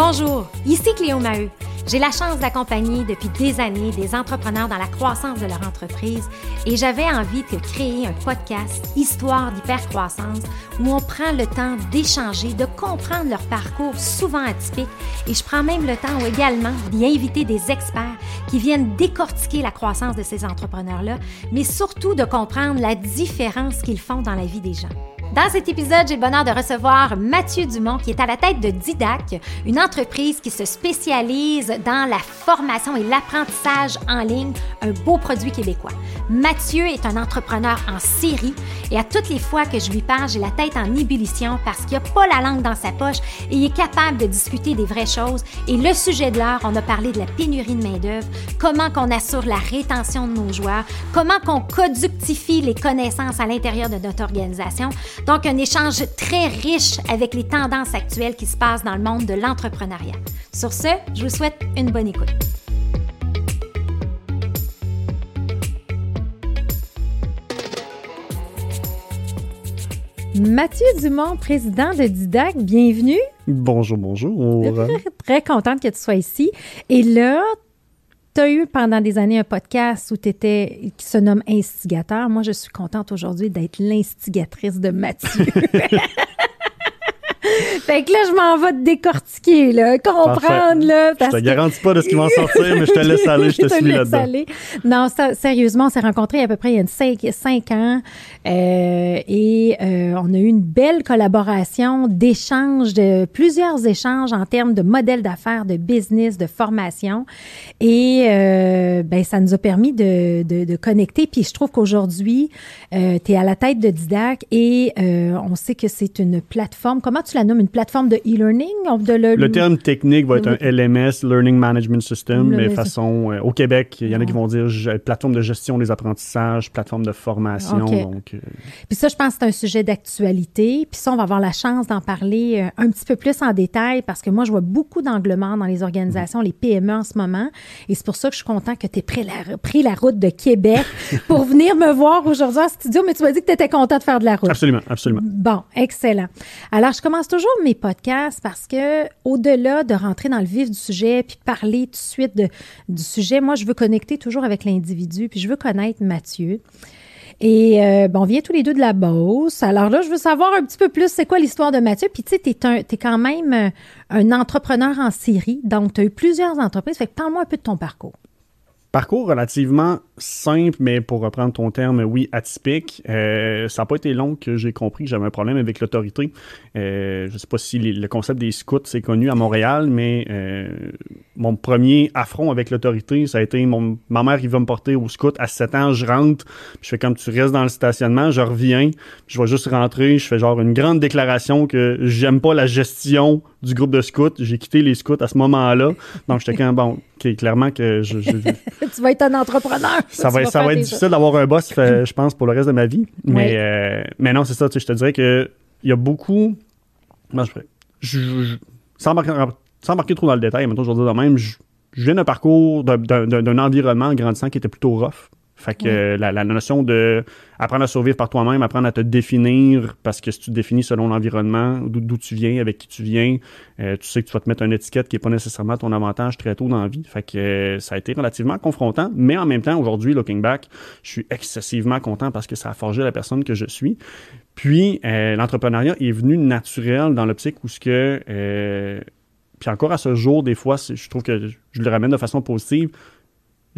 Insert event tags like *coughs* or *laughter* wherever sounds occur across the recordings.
Bonjour, ici Cléo Maheu. J'ai la chance d'accompagner depuis des années des entrepreneurs dans la croissance de leur entreprise et j'avais envie de créer un podcast Histoire d'hypercroissance où on prend le temps d'échanger, de comprendre leur parcours souvent atypique et je prends même le temps également d'y inviter des experts qui viennent décortiquer la croissance de ces entrepreneurs-là, mais surtout de comprendre la différence qu'ils font dans la vie des gens. Dans cet épisode, j'ai le bonheur de recevoir Mathieu Dumont, qui est à la tête de Didac, une entreprise qui se spécialise dans la formation et l'apprentissage en ligne, un beau produit québécois. Mathieu est un entrepreneur en série et à toutes les fois que je lui parle, j'ai la tête en ébullition parce qu'il n'a pas la langue dans sa poche et il est capable de discuter des vraies choses. Et le sujet de l'heure, on a parlé de la pénurie de main-d'œuvre, comment qu'on assure la rétention de nos joueurs, comment qu'on coductifie les connaissances à l'intérieur de notre organisation. Donc, un échange très riche avec les tendances actuelles qui se passent dans le monde de l'entrepreneuriat. Sur ce, je vous souhaite une bonne écoute. Mathieu Dumont, président de Didac, bienvenue. Bonjour, bonjour. Très contente que tu sois ici. Et là, tu as eu pendant des années un podcast où tu étais, qui se nomme Instigateur. Moi, je suis contente aujourd'hui d'être l'instigatrice de Mathieu. *laughs* fait que là, je m'en vais te décortiquer, là, comprendre. Là, je te garantis pas de ce qui va en sortir, mais je te laisse aller, je te, *laughs* suis là-dedans. Non, ça, sérieusement, on s'est rencontrés à peu près il y a cinq, cinq ans euh, et euh, on a eu une belle collaboration d'échanges, de plusieurs échanges en termes de modèles d'affaires, de business, de formation. Et euh, ben, ça nous a permis de, de, de connecter. Puis je trouve qu'aujourd'hui, euh, tu es à la tête de Didac et euh, on sait que c'est une plateforme. Comment tu la nommes? Une plateforme de e-learning? De le... le... terme technique va être un LMS, Learning Management System, mais façon... au Québec, il y en a qui vont dire plateforme de gestion des apprentissages, plateforme de formation. Donc, puis ça, je pense que c'est un sujet d'actualité. Puis ça, on va avoir la chance d'en parler euh, un petit peu plus en détail parce que moi, je vois beaucoup d'anglements dans les organisations, les PME en ce moment. Et c'est pour ça que je suis content que tu aies pris la, pris la route de Québec *laughs* pour venir me voir aujourd'hui en studio. Mais tu m'as dit que tu étais content de faire de la route. Absolument, absolument. Bon, excellent. Alors, je commence toujours mes podcasts parce que au-delà de rentrer dans le vif du sujet puis parler tout de suite du sujet, moi, je veux connecter toujours avec l'individu puis je veux connaître Mathieu. Et euh, bon, on vient tous les deux de la Beauce. Alors là, je veux savoir un petit peu plus c'est quoi l'histoire de Mathieu? Puis tu sais, tu es, quand même euh, un entrepreneur en série. Donc, tu as eu plusieurs entreprises. Fait que parle-moi un peu de ton parcours. Parcours relativement simple, mais pour reprendre ton terme, oui, atypique. Euh, ça n'a pas été long que j'ai compris que j'avais un problème avec l'autorité. Euh, je ne sais pas si le concept des scouts c'est connu à Montréal, mais euh, mon premier affront avec l'autorité, ça a été mon, ma mère qui va me porter au scout à 7 ans, je rentre, je fais comme tu restes dans le stationnement, je reviens, je vais juste rentrer, je fais genre une grande déclaration que j'aime pas la gestion du groupe de scouts. J'ai quitté les scouts à ce moment-là. Donc j'étais quand bon, clairement que je, *laughs* tu vas être un entrepreneur ça va, ça va être difficile d'avoir un boss, *laughs* je pense, pour le reste de ma vie. Mais, euh, mais non, c'est ça, je te dirais que il y a beaucoup. je, sans, marquer, trop dans le détail, maintenant, je vais dire de même, je, viens d'un parcours, d'un environnement grandissant qui était plutôt rough. Fait que la, notion de apprendre à survivre par toi-même, apprendre à te définir, parce que si tu te définis selon l'environnement, d'où tu viens, avec qui tu viens, euh, tu sais que tu vas te mettre une étiquette qui n'est pas nécessairement ton avantage très tôt dans la vie. Fait que euh, ça a été relativement confrontant, mais en même temps, aujourd'hui, looking back, je suis excessivement content parce que ça a forgé la personne que je suis. Puis, euh, l'entrepreneuriat est venu naturel dans l'optique où ce que... puis encore à ce jour, des fois, je trouve que je le ramène de façon positive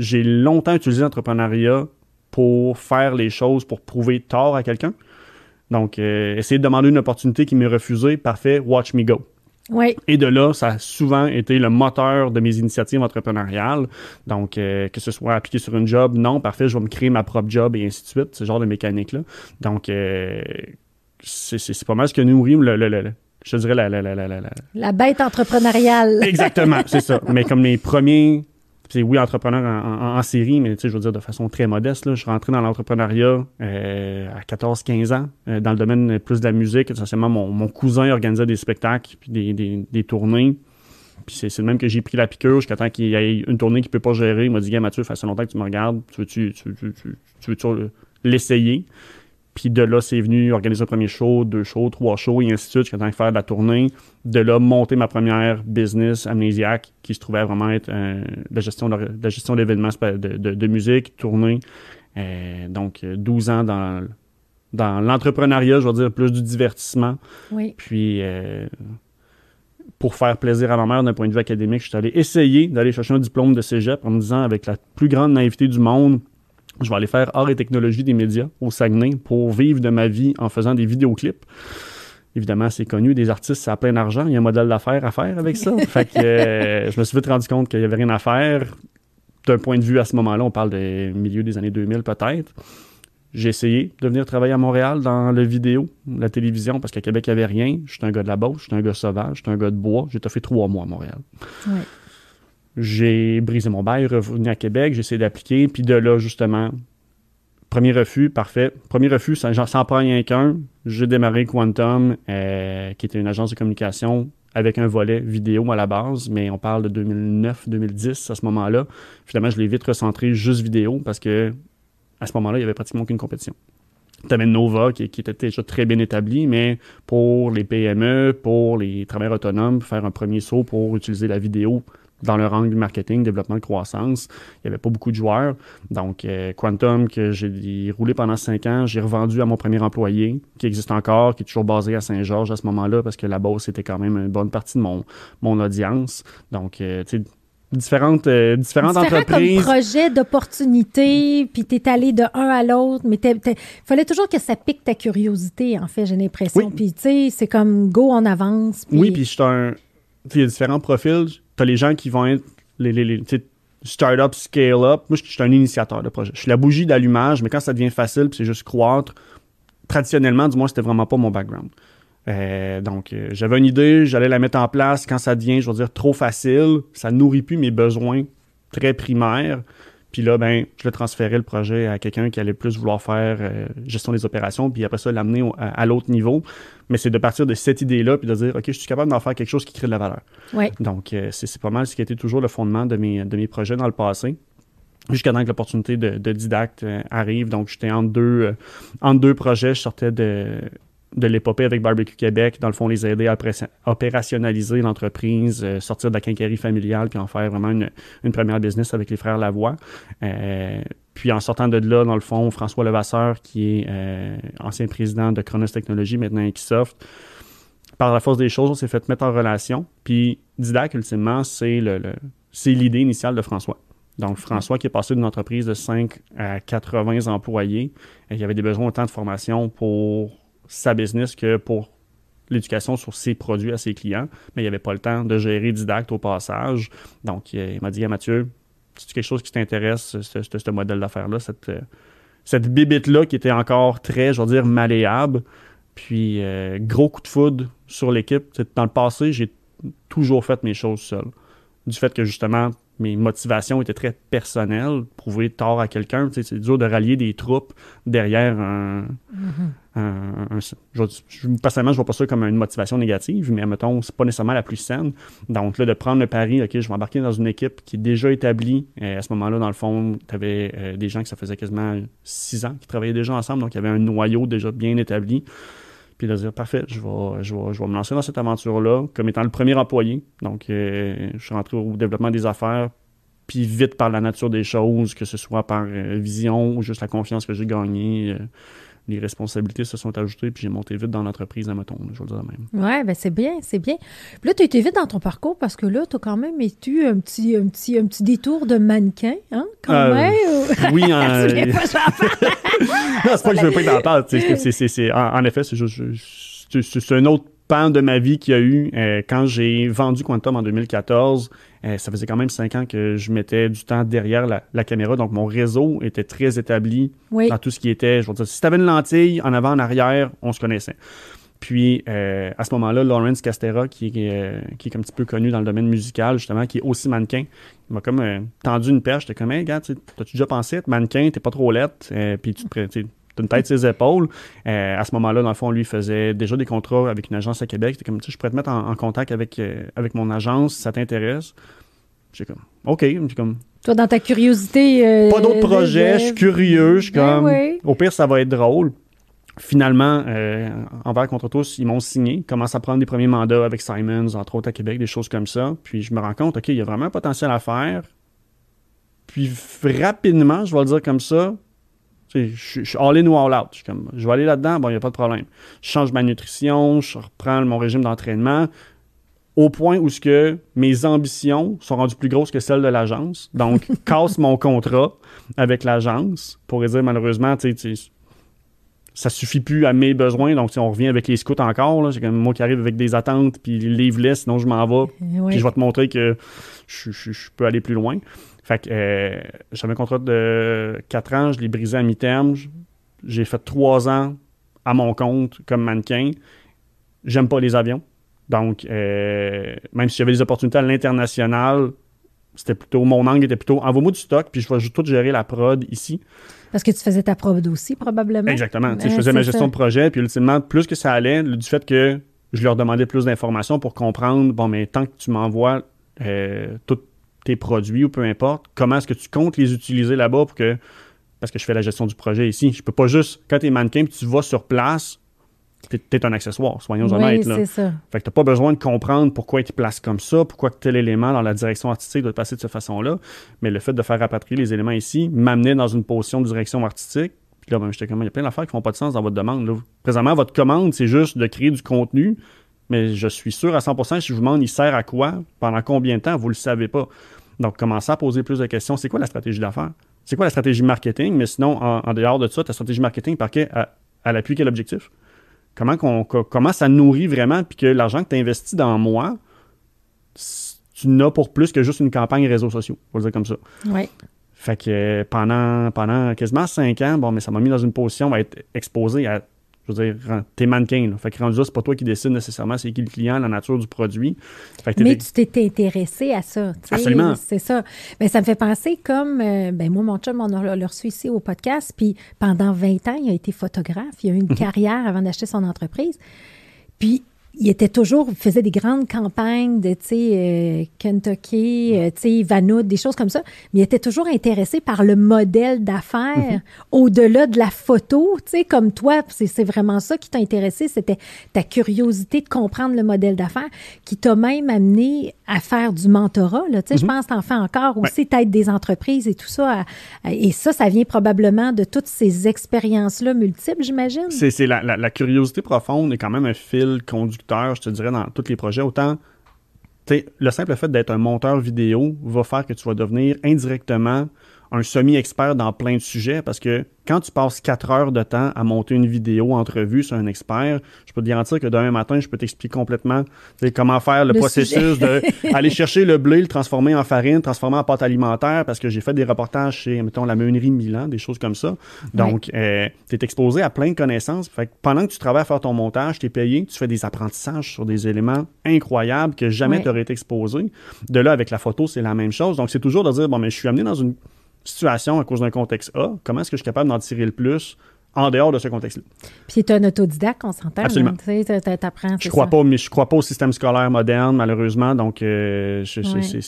j'ai longtemps utilisé l'entrepreneuriat pour faire les choses, pour prouver tort à quelqu'un. Donc, euh, essayer de demander une opportunité qui m'est refusée, parfait, watch me go. Oui. Et de là, ça a souvent été le moteur de mes initiatives entrepreneuriales. Donc, euh, que ce soit appliqué sur une job, non, parfait, je vais me créer ma propre job et ainsi de suite, ce genre de mécanique-là. Donc, euh, c'est pas mal ce que nourrit le, le, le, je dirais la, la, la, la, la bête entrepreneuriale. Exactement, c'est ça. *laughs* Mais comme mes premiers c'est oui, entrepreneur en, série, mais je veux dire de façon très modeste. Là. Je suis rentré dans l'entrepreneuriat euh, à 14-15 ans, euh, dans le domaine plus de la musique. Essentiellement, mon, mon cousin organisait des spectacles puis des, des, des tournées. Puis c'est, le même que j'ai pris la piqûre jusqu'à temps qu'il y ait une tournée qu'il ne peut pas gérer. Il m'a dit, Mathieu, ça fait longtemps que tu me regardes. Tu veux-tu, tu, tu, tu, tu veux l'essayer? Puis de là, c'est venu organiser un premier show, deux shows, trois shows, et ainsi de suite, jusqu'à temps de faire de la tournée. De là, monter ma première business amnésiaque, qui se trouvait vraiment être euh, la gestion de, la gestion d'événements de, de, de, musique, tournée. Euh, donc, 12 ans dans, dans l'entrepreneuriat, je veux dire, plus du divertissement. Oui. Puis, euh, pour faire plaisir à ma mère d'un point de vue académique, je suis allé essayer d'aller chercher un diplôme de cégep en me disant, avec la plus grande naïveté du monde, je vais aller faire art et technologie des médias au Saguenay pour vivre de ma vie en faisant des vidéoclips. Évidemment, c'est connu, des artistes, ça a plein d'argent, il y a un modèle d'affaires à faire avec ça. *laughs* fait que euh, je me suis vite rendu compte qu'il n'y avait rien à faire. D'un point de vue à ce moment-là, on parle des milieu des années 2000 peut-être. J'ai essayé de venir travailler à Montréal dans le vidéo, la télévision, parce qu'à Québec, il n'y avait rien. Je suis un gars de la Beauce, je suis un gars sauvage, je suis un gars de bois. J'ai fait trois mois à Montréal. J'ai brisé mon bail, revenu à Québec, j'ai essayé d'appliquer, puis de là, justement, premier refus, parfait. Premier refus, ça n'en prend rien qu'un. J'ai démarré Quantum, euh, qui était une agence de communication avec un volet vidéo à la base, mais on parle de 2009-2010 à ce moment-là. Finalement, je l'ai vite recentré juste vidéo parce que à ce moment-là, il n'y avait pratiquement aucune compétition. Tu avais Nova qui, était déjà très bien établi, mais pour les PME, pour les travailleurs autonomes, faire un premier saut pour utiliser la vidéo dans leur angle marketing, développement de croissance. Il n'y avait pas beaucoup de joueurs. Donc, euh, Quantum, que j'ai roulé pendant cinq ans, j'ai revendu à mon premier employé, qui existe encore, qui est toujours basé à Saint-Georges à ce moment-là, parce que la bosse c'était quand même une bonne partie de mon, mon audience. Donc, euh, tu sais, différentes, euh, différentes entreprises. comme projet d'opportunité, puis t'es allé de un à l'autre, mais il fallait toujours que ça pique ta curiosité, en fait, j'ai l'impression. Puis, tu sais, c'est comme go en avance. Oui, puis je suis un... Il y a différents profils. Les gens qui vont être les, les, start-up, scale-up. Moi, je suis un initiateur de projet. Je suis la bougie d'allumage, mais quand ça devient facile, c'est juste croître, traditionnellement, du moins, c'était vraiment pas mon background. Euh, donc, euh, j'avais une idée, j'allais la mettre en place. Quand ça devient, je veux dire, trop facile, ça nourrit plus mes besoins très primaires. Puis là, ben, je le transférais le projet à quelqu'un qui allait plus vouloir faire euh, gestion des opérations, puis après ça, l'amener à, l'autre niveau. Mais c'est de partir de cette idée-là, puis de dire, OK, je suis capable d'en faire quelque chose qui crée de la valeur. Ouais. Donc, c'est pas mal ce qui a été toujours le fondement de mes, de mes projets dans le passé jusqu'à temps que l'opportunité de, de didacte arrive. Donc, j'étais entre deux, entre deux projets. Je sortais de, de l'épopée avec Barbecue Québec, dans le fond, les aider à opérationnaliser l'entreprise, euh, sortir de la quincaillerie familiale, puis en faire vraiment une, première business avec les frères Lavoie. Euh, puis en sortant de là, dans le fond, François Levasseur, qui est euh, ancien président de Chronos Technologies, maintenant Equisoft, par la force des choses, on s'est fait mettre en relation. Puis Didac, ultimement, c'est le, c'est l'idée initiale de François. Donc, François qui est passé d'une entreprise de 5 à 80 employés, il y avait des besoins autant de formation pour sa business que pour l'éducation sur ses produits à ses clients, mais il avait pas le temps de gérer Didacte au passage. Donc, il m'a dit, à Mathieu, c'est quelque chose qui t'intéresse, ce, modèle d'affaires-là, cette, cette bibite-là qui était encore très, je veux dire, malléable? Puis, euh, gros coup de foudre sur l'équipe. Dans le passé, j'ai toujours fait mes choses seul. Du fait que, justement, mes motivations étaient très personnelles. Prouver tort à quelqu'un, c'est dur de rallier des troupes derrière un. Mm-hmm. je, personnellement, je vois pas ça comme une motivation négative, mais mettons, c'est pas nécessairement la plus saine. Donc là, de prendre le pari, OK, je vais embarquer dans une équipe qui est déjà établie. Et à ce moment-là, dans le fond, tu avais euh, des gens qui ça faisait quasiment six ans qui travaillaient déjà ensemble, donc il y avait un noyau déjà bien établi puis de dire parfait, je vais, je, vais, je vais me lancer dans cette aventure-là comme étant le premier employé. Donc, euh, je suis rentré au développement des affaires, puis vite par la nature des choses, que ce soit par euh, vision ou juste la confiance que j'ai gagnée. Les responsabilités se sont ajoutées, puis j'ai monté vite dans l'entreprise, à mettons, je veux dire même. Oui, ben c'est bien, c'est bien. Puis là, tu as été vite dans ton parcours parce que là, tu as quand même été un petit, un petit, un petit détour de mannequin, hein, quand euh, même. *laughs* Oui, en... *laughs* *laughs* c'est pas que je veux pas que t'en parles. C'est, en, en, effet, c'est juste, c'est un autre de ma vie qu'il y a eu euh, quand j'ai vendu Quantum en 2014. Euh, ça faisait quand même cinq ans que je mettais du temps derrière la, caméra, donc mon réseau était très établi dans tout ce qui était. Je veux dire, si tu avais une lentille en avant, en arrière, on se connaissait. Puis à ce moment-là, Lawrence Castera, qui, qui est un petit peu connu dans le domaine musical, justement, qui est aussi mannequin, il m'a comme tendu une perche. J'étais comme, hey, gars, t'as-tu déjà pensé être mannequin? T'es pas trop lettre, puis tu te une tête ses épaules. Euh, à ce moment-là, dans le fond, lui faisait déjà des contrats avec une agence à Québec. C'était comme, tu je pourrais te mettre en, contact avec, euh, avec mon agence si ça t'intéresse. J'ai comme, OK. J'ai comme, Toi, dans ta curiosité. Euh, pas d'autres projets, je suis curieux, je suis ben comme, au pire, ça va être drôle. finalement, envers contre tous, ils m'ont signé, commencent à prendre des premiers mandats avec Simons, entre autres à Québec, des choses comme ça. Puis je me rends compte, OK, il y a vraiment un potentiel à faire. Puis rapidement, je vais le dire comme ça, je, suis all in ou all out. Je, comme, je vais aller là-dedans, bon, il n'y a pas de problème. Je change ma nutrition, je reprends mon régime d'entraînement au point où ce que mes ambitions sont rendues plus grosses que celles de l'agence. Donc, *laughs* casse mon contrat avec l'agence pour dire malheureusement, tu sais, ça suffit plus à mes besoins. Donc, on revient avec les scouts encore. C'est comme moi qui arrive avec des attentes, puis livre sinon je m'en vais. Puis je vais te montrer que je, peux aller plus loin. Fait que euh, j'avais un contrat de 4 ans, je l'ai brisé à mi-terme. J'ai fait 3 ans à mon compte comme mannequin. J'aime pas les avions. Donc, euh, même si j'avais des opportunités à l'international, c'était plutôt, mon angle était plutôt envoie-moi du stock, puis je vais tout gérer la prod ici. Parce que tu faisais ta prod aussi, probablement. Exactement. je faisais ma gestion de projet, puis ultimement, plus que ça allait, du fait que je leur demandais plus d'informations pour comprendre, bon, mais tant que tu m'envoies euh, tous tes produits ou peu importe, comment est-ce que tu comptes les utiliser là-bas pour que. Parce que je fais la gestion du projet ici. Je peux pas juste, quand tu es mannequin, tu vas sur place, t'es un accessoire, soyons oui, honnêtes. Là. Ça. Fait que t'as pas besoin de comprendre pourquoi ils te placent comme ça, pourquoi tel élément dans la direction artistique doit passer de cette façon-là. Mais le fait de faire rapatrier les éléments ici m'amenait dans une position de direction artistique. Puis là, ben, j'étais comme, il y a plein d'affaires qui font pas de sens dans votre demande. Là. Présentement, votre commande, c'est juste de créer du contenu, mais je suis sûr à 100% si je vous demande, il sert à quoi, pendant combien de temps, vous le savez pas. Donc, commencez à poser plus de questions. C'est quoi la stratégie d'affaires? C'est quoi la stratégie marketing? Mais sinon, en, dehors de ça, ta stratégie marketing, par à, à l'appui quel objectif? Comment, qu'on, comment ça nourrit vraiment, puis que l'argent que tu investis dans moi, tu n'as pour plus que juste une campagne réseaux sociaux, on va dire comme ça. Oui. Fait que pendant, pendant quasiment cinq ans, bon, mais ça m'a mis dans une position à être exposé à je veux dire, t'es mannequin. Là. Fait que rendu là, c'est pas toi qui décide nécessairement c'est qui le client, la nature du produit. Mais tu t'es intéressé à ça. Absolument. C'est ça. Mais ça me fait penser comme, euh, ben moi, mon chum, on a, reçu ici au podcast, puis pendant 20 ans, il a été photographe. Il a eu une mhm. carrière avant d'acheter son entreprise. Puis il était toujours, il faisait des grandes campagnes de, tu sais, euh, Kentucky, euh, tu sais, des choses comme ça, mais il était toujours intéressé par le modèle d'affaires mhm. au-delà de la photo, tu sais, comme toi, c'est vraiment ça qui t'a intéressé, c'était ta curiosité de comprendre le modèle d'affaires qui t'a même amené à faire du mentorat, là, tu sais, je mhm. pense que t'en fais encore aussi, ouais. des entreprises et tout ça, et ça, ça vient probablement de toutes ces expériences-là multiples, j'imagine. C'est la, la, la curiosité profonde est quand même un fil conducteur je te dirais, dans tous les projets. Autant, le simple fait d'être un monteur vidéo va faire que tu vas devenir indirectement un semi-expert dans plein de sujets parce que quand tu passes quatre heures de temps à monter une vidéo entrevue sur un expert, je peux te garantir que demain matin, je peux t'expliquer complètement comment faire le, processus d'aller *laughs* chercher le blé, le transformer en farine, transformer en pâte alimentaire parce que j'ai fait des reportages chez, mettons, la meunerie Milan, des choses comme ça. Donc, euh, tu es exposé à plein de connaissances. Fait que pendant que tu travailles à faire ton montage, tu es payé, tu fais des apprentissages sur des éléments incroyables que jamais tu aurais été exposé. De là, avec la photo, c'est la même chose. Donc, c'est toujours de dire, bon, mais je suis amené dans une situation à cause d'un contexte A, comment est-ce que je suis capable d'en tirer le plus en dehors de ce contexte-là? Puis tu es un autodidacte, on s'entend. Absolument. Tu apprends. Je crois pas, mais je crois pas au système scolaire moderne, malheureusement. Donc, euh, je, c'est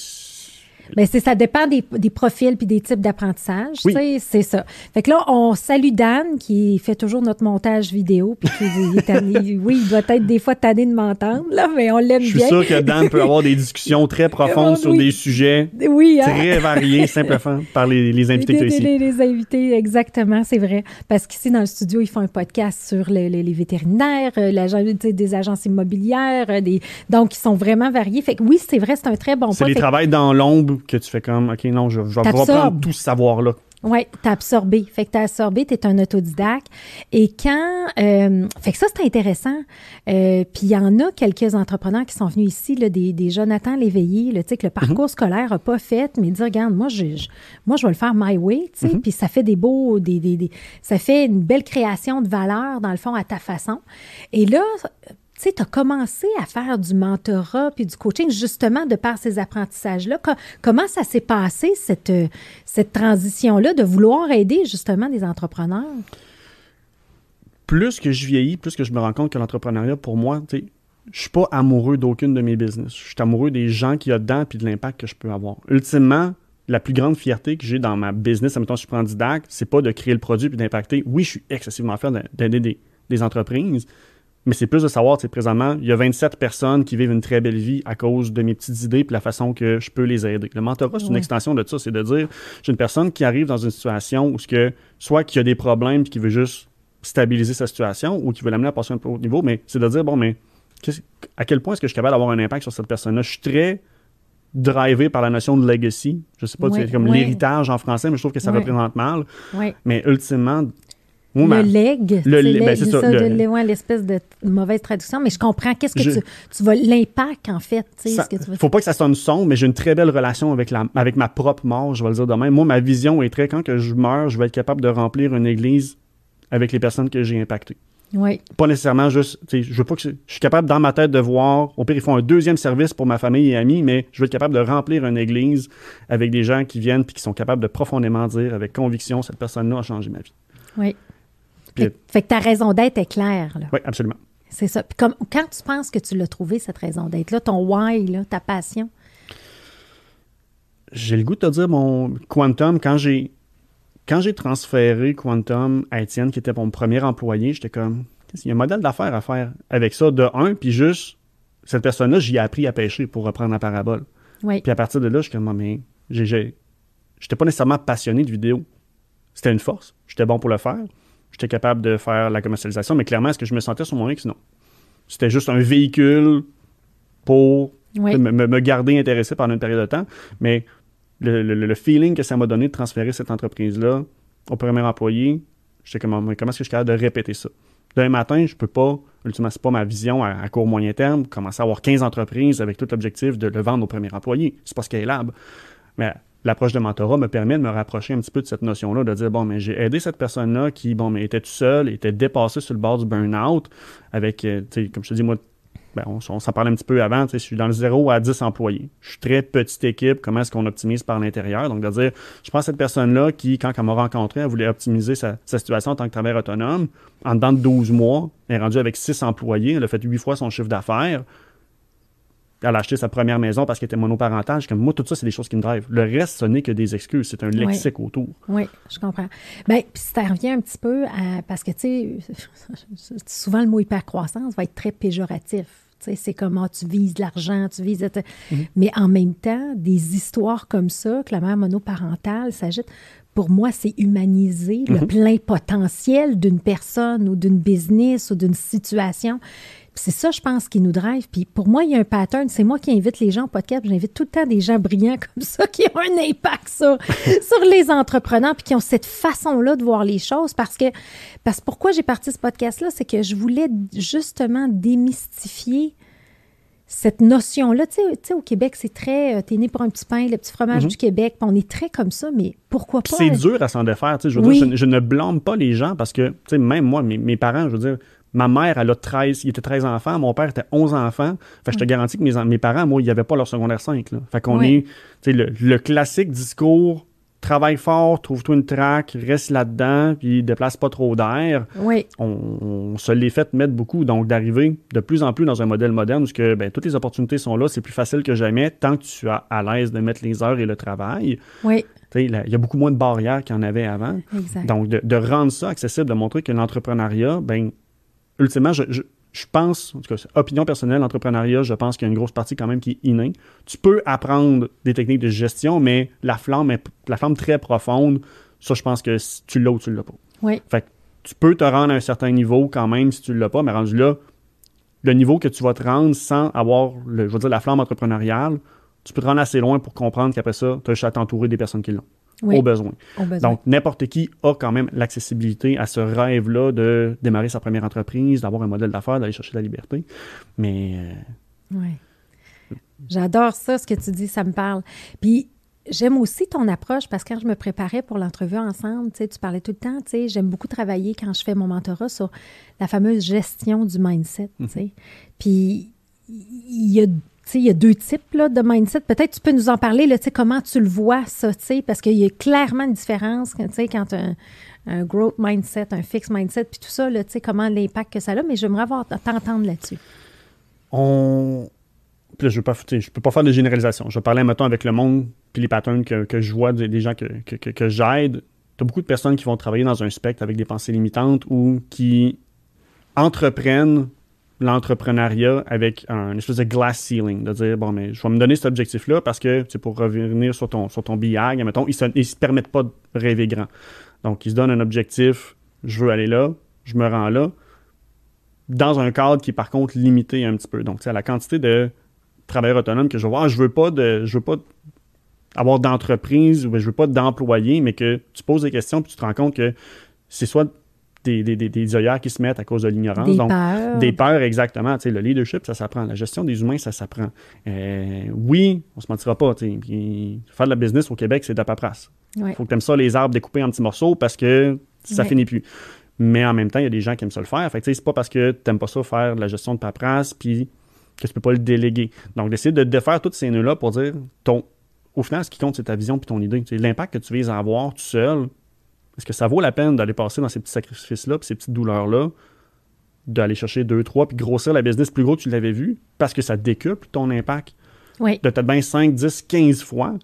mais c'est ça dépend des, des profils puis des types d'apprentissage. Oui. C'est ça. Fait que là, on salue Dan qui fait toujours notre montage vidéo. Puis qui, il est tanné, *laughs* oui, il doit être des fois tanné de m'entendre, là, mais on l'aime bien. Je suis sûr que Dan peut avoir des discussions très *laughs* profondes sur des sujets oui, hein? très variés, simplement, par les, les invités les, ici. Les, les, invités, exactement, c'est vrai. Parce qu'ici, dans le studio, ils font un podcast sur les, les vétérinaires, euh, des agences immobilières, euh, des... donc ils sont vraiment variés. Fait que oui, c'est vrai, c'est un très bon C'est des travails dans l'ombre que tu fais comme, OK, non, je, je vais reprendre tout ce savoir-là. Oui, t'as absorbé. Fait que t'as absorbé, t'es un autodidacte. Et quand... Euh, fait que ça, c'est intéressant. Euh, Puis il y en a quelques entrepreneurs qui sont venus ici, là, des, des Jonathan Léveillé, sais, que le parcours mhm. scolaire n'a pas fait, mais dire, regarde, moi, je, moi, je vais le faire my way, tu sais. Mhm. Puis ça fait des beaux... Des, des, des, ça fait une belle création de valeur, dans le fond, à ta façon. Et là, tu commencé à faire du mentorat puis du coaching justement de par ces apprentissages-là. comment ça s'est passé, cette, cette transition-là, de vouloir aider justement des entrepreneurs? Plus que je vieillis, plus que je me rends compte que l'entrepreneuriat, pour moi, tu sais, je suis pas amoureux d'aucune de mes business. Je suis amoureux des gens qu'il y a dedans puis de l'impact que je peux avoir. Ultimement, la plus grande fierté que j'ai dans ma business, admettons, je prends Didac, c'est pas de créer le produit puis d'impacter. Oui, je suis excessivement fier d'aider des entreprises, mais c'est plus de savoir, tu sais, présentement, il y a 27 personnes qui vivent une très belle vie à cause de mes petites idées et la façon que je peux les aider. Le mentorat, c'est une extension de ça. C'est de dire, j'ai une personne qui arrive dans une situation où ce que, soit qui a des problèmes et qui veut juste stabiliser sa situation ou qui veut l'amener à passer à un autre niveau, mais c'est de dire, bon, mais à quel point est-ce que je suis capable d'avoir un impact sur cette personne-là? Je suis très drivé par la notion de legacy. Je sais pas, c'est comme l'héritage en français, mais je trouve que ça représente mal. Mais ultimement, le leg, ben, c'est ça, l'espèce de mauvaise traduction, mais je comprends qu'est-ce que tu, tu vas l'impact en fait. Il ne faut pas que ça sonne sombre, mais j'ai une très belle relation avec la avec ma propre mort, je vais le dire demain. Moi, ma vision est très quand que je meurs, je vais être capable de remplir une église avec les personnes que j'ai impactées. Oui. Pas nécessairement juste, je veux pas que je suis capable dans ma tête de voir, au pire ils font un deuxième service pour ma famille et amis, mais je veux être capable de remplir une église avec des gens qui viennent puis qui sont capables de profondément dire avec conviction cette personne-là a changé ma vie. Oui. Fait, que ta raison d'être est claire. Là. Oui, absolument. C'est ça. Puis comme, quand tu penses que tu l'as trouvé, cette raison d'être-là, ton why, là, ta passion? J'ai le goût de te dire, mon quantum, quand j'ai quand j'ai transféré Quantum à Étienne, qui était mon premier employé, j'étais comme, il y a un modèle d'affaires à faire avec ça, de un, puis juste, cette personne-là, j'y ai appris à pêcher pour reprendre la parabole. Oui. Puis à partir de là, je suis comme, mais j'étais pas nécessairement passionné de vidéo. C'était une force. J'étais bon pour le faire. J'étais capable de faire la commercialisation, mais clairement, est-ce que je me sentais sur mon X? Non. C'était juste un véhicule pour me, me, garder intéressé pendant une période de temps. Mais le, feeling que ça m'a donné de transférer cette entreprise-là au premier employé, j'étais comme, comment est-ce que je suis capable de répéter ça? Demain matin, je peux pas, ultimement, c'est pas ma vision à, court moyen terme, commencer à avoir 15 entreprises avec tout l'objectif de le vendre au premier employé. C'est pas scalable. Mais l'approche de mentorat me permet de me rapprocher un petit peu de cette notion-là, de dire, bon, mais j'ai aidé cette personne-là qui, bon, mais était tout seul, était dépassé sur le bord du burn-out, avec, euh, tu comme je te dis, moi, ben, on, s'en parlait un petit peu avant, je suis dans le 0 à 10 employés. Je suis très petite équipe, comment est-ce qu'on optimise par l'intérieur? Donc, de dire, je prends cette personne-là qui, quand elle m'a rencontré, elle voulait optimiser sa, situation en tant que travailleur autonome. En dedans de 12 mois, elle est rendue avec 6 employés, elle a fait 8 fois son chiffre d'affaires. Elle a acheté sa première maison parce qu'elle était monoparentale. Comme moi, tout ça, c'est des choses qui me drivent. Le reste, ce n'est que des excuses. C'est un lexique autour. Oui, je comprends. Bien, puis ça revient un petit peu à. Parce que, tu sais, souvent le mot hypercroissance va être très péjoratif. C'est comment tu vises l'argent, tu vises. Mhm. Mais en même temps, des histoires comme ça, que la mère monoparentale s'agite, pour moi, c'est humaniser le mhm. plein potentiel d'une personne ou d'une business ou d'une situation. C'est ça, je pense, qui nous drive. Puis pour moi, il y a un pattern. C'est moi qui invite les gens au podcast. J'invite tout le temps des gens brillants *laughs* comme ça qui ont un impact sur, *laughs* sur les entrepreneurs puis qui ont cette façon-là de voir les choses. Parce que, parce que pourquoi j'ai parti ce podcast-là, c'est que je voulais justement démystifier cette notion-là. Tu sais, au Québec, c'est très. Euh, t'es né pour un petit pain, le petit fromage mhm. du Québec. On est très comme ça, mais pourquoi pas? C'est dur à s'en défaire. Je, veux dire, je, ne blâme pas les gens parce que, tu sais, même moi, mes, mes parents, je veux dire, Ma mère, elle a 13, il était 13 enfants. Mon père était 11 enfants. Fait je te garantis que mes, mes parents, moi, ils n'avaient pas leur secondaire 5. Là. Fait qu'on est, tu sais, le, classique discours, travaille fort, trouve-toi une traque, reste là-dedans, puis déplace pas trop d'air. Oui. On, se l'est fait mettre beaucoup. Donc, d'arriver de plus en plus dans un modèle moderne où que, ben, toutes les opportunités sont là, c'est plus facile que jamais tant que tu es à l'aise de mettre les heures et le travail. Oui. Il y a beaucoup moins de barrières qu'il y en avait avant. Exact. Donc, de, de, rendre ça accessible, de montrer que l'entrepreneuriat, ben, ultimement, je, je, pense, en tout cas, opinion personnelle, entrepreneuriat, je pense qu'il y a une grosse partie quand même qui est innée. Tu peux apprendre des techniques de gestion, mais la flamme, est, la flamme très profonde, ça, je pense que tu l'as ou tu l'as pas. Oui. Fait tu peux te rendre à un certain niveau quand même si tu l'as pas, mais rendu là, le niveau que tu vas te rendre sans avoir, le, je veux dire, la flamme entrepreneuriale, tu peux te rendre assez loin pour comprendre qu'après ça, tu as juste à t'entourer des personnes qui l'ont au, besoin. Donc, n'importe qui a quand même l'accessibilité à ce rêve-là de démarrer sa première entreprise, d'avoir un modèle d'affaires, d'aller chercher la liberté. Mais. Euh, oui. J'adore ça, ce que tu dis, ça me parle. Puis, J'aime aussi ton approche parce que quand je me préparais pour l'entrevue ensemble, tu, sais, tu parlais tout le temps, tu sais, j'aime beaucoup travailler quand je fais mon mentorat sur la fameuse gestion du mindset. tu sais. Mhm. Puis il y a il y a deux types là, de mindset. Peut-être tu peux nous en parler, là, comment tu le vois, ça, parce qu'il y a clairement une différence quand as un, growth mindset, un fixed mindset, puis tout ça, là, comment l'impact que ça a. Mais j'aimerais t'entendre là-dessus. On. je ne peux pas faire de généralisation. Je parler, maintenant avec le monde, puis les patterns que, que je vois des, gens que, que, que j'aide. Tu as beaucoup de personnes qui vont travailler dans un spectre avec des pensées limitantes ou qui entreprennent l'entrepreneuriat avec un espèce de glass ceiling, de dire, bon, mais je vais me donner cet objectif-là parce que, c'est pour revenir sur ton, sur ton billard, mettons, ils ne se, permettent pas de rêver grand. Donc, ils se donnent un objectif, je veux aller là, je me rends là, dans un cadre qui est par contre limité un petit peu. Donc, tu la quantité de travailleurs autonomes que je vois, je veux pas de, je veux pas avoir d'entreprise ou je veux pas d'employés, mais que tu poses des questions puis tu te rends compte que c'est soit des, des, des, œillères qui se mettent à cause de l'ignorance. Des peurs. Des peurs, exactement. Tu sais, le leadership, ça s'apprend. La gestion des humains, ça s'apprend. Euh, oui, on se mentira pas. Tu sais, faire de la business au Québec, c'est de la paperasse. Il faut que tu aimes ça, les arbres découpés en petits morceaux, parce que ça finit plus. Mais en même temps, il y a des gens qui aiment ça le faire. Fait que c'est pas parce que tu n'aimes pas ça faire de la gestion de paperasse, puis que tu peux pas le déléguer. Donc, d'essayer de défaire toutes ces nœuds-là pour dire, ton, au final, ce qui compte, c'est ta vision puis ton idée. L'impact que tu vises à avoir tout seul, est-ce que ça vaut la peine d'aller passer dans ces petits sacrifices-là, puis ces petites douleurs-là, d'aller chercher deux, trois, puis grossir la business plus gros que tu l'avais vu, parce que ça décuple ton impact? Oui. de peut-être bien 5, 10, 15 fois,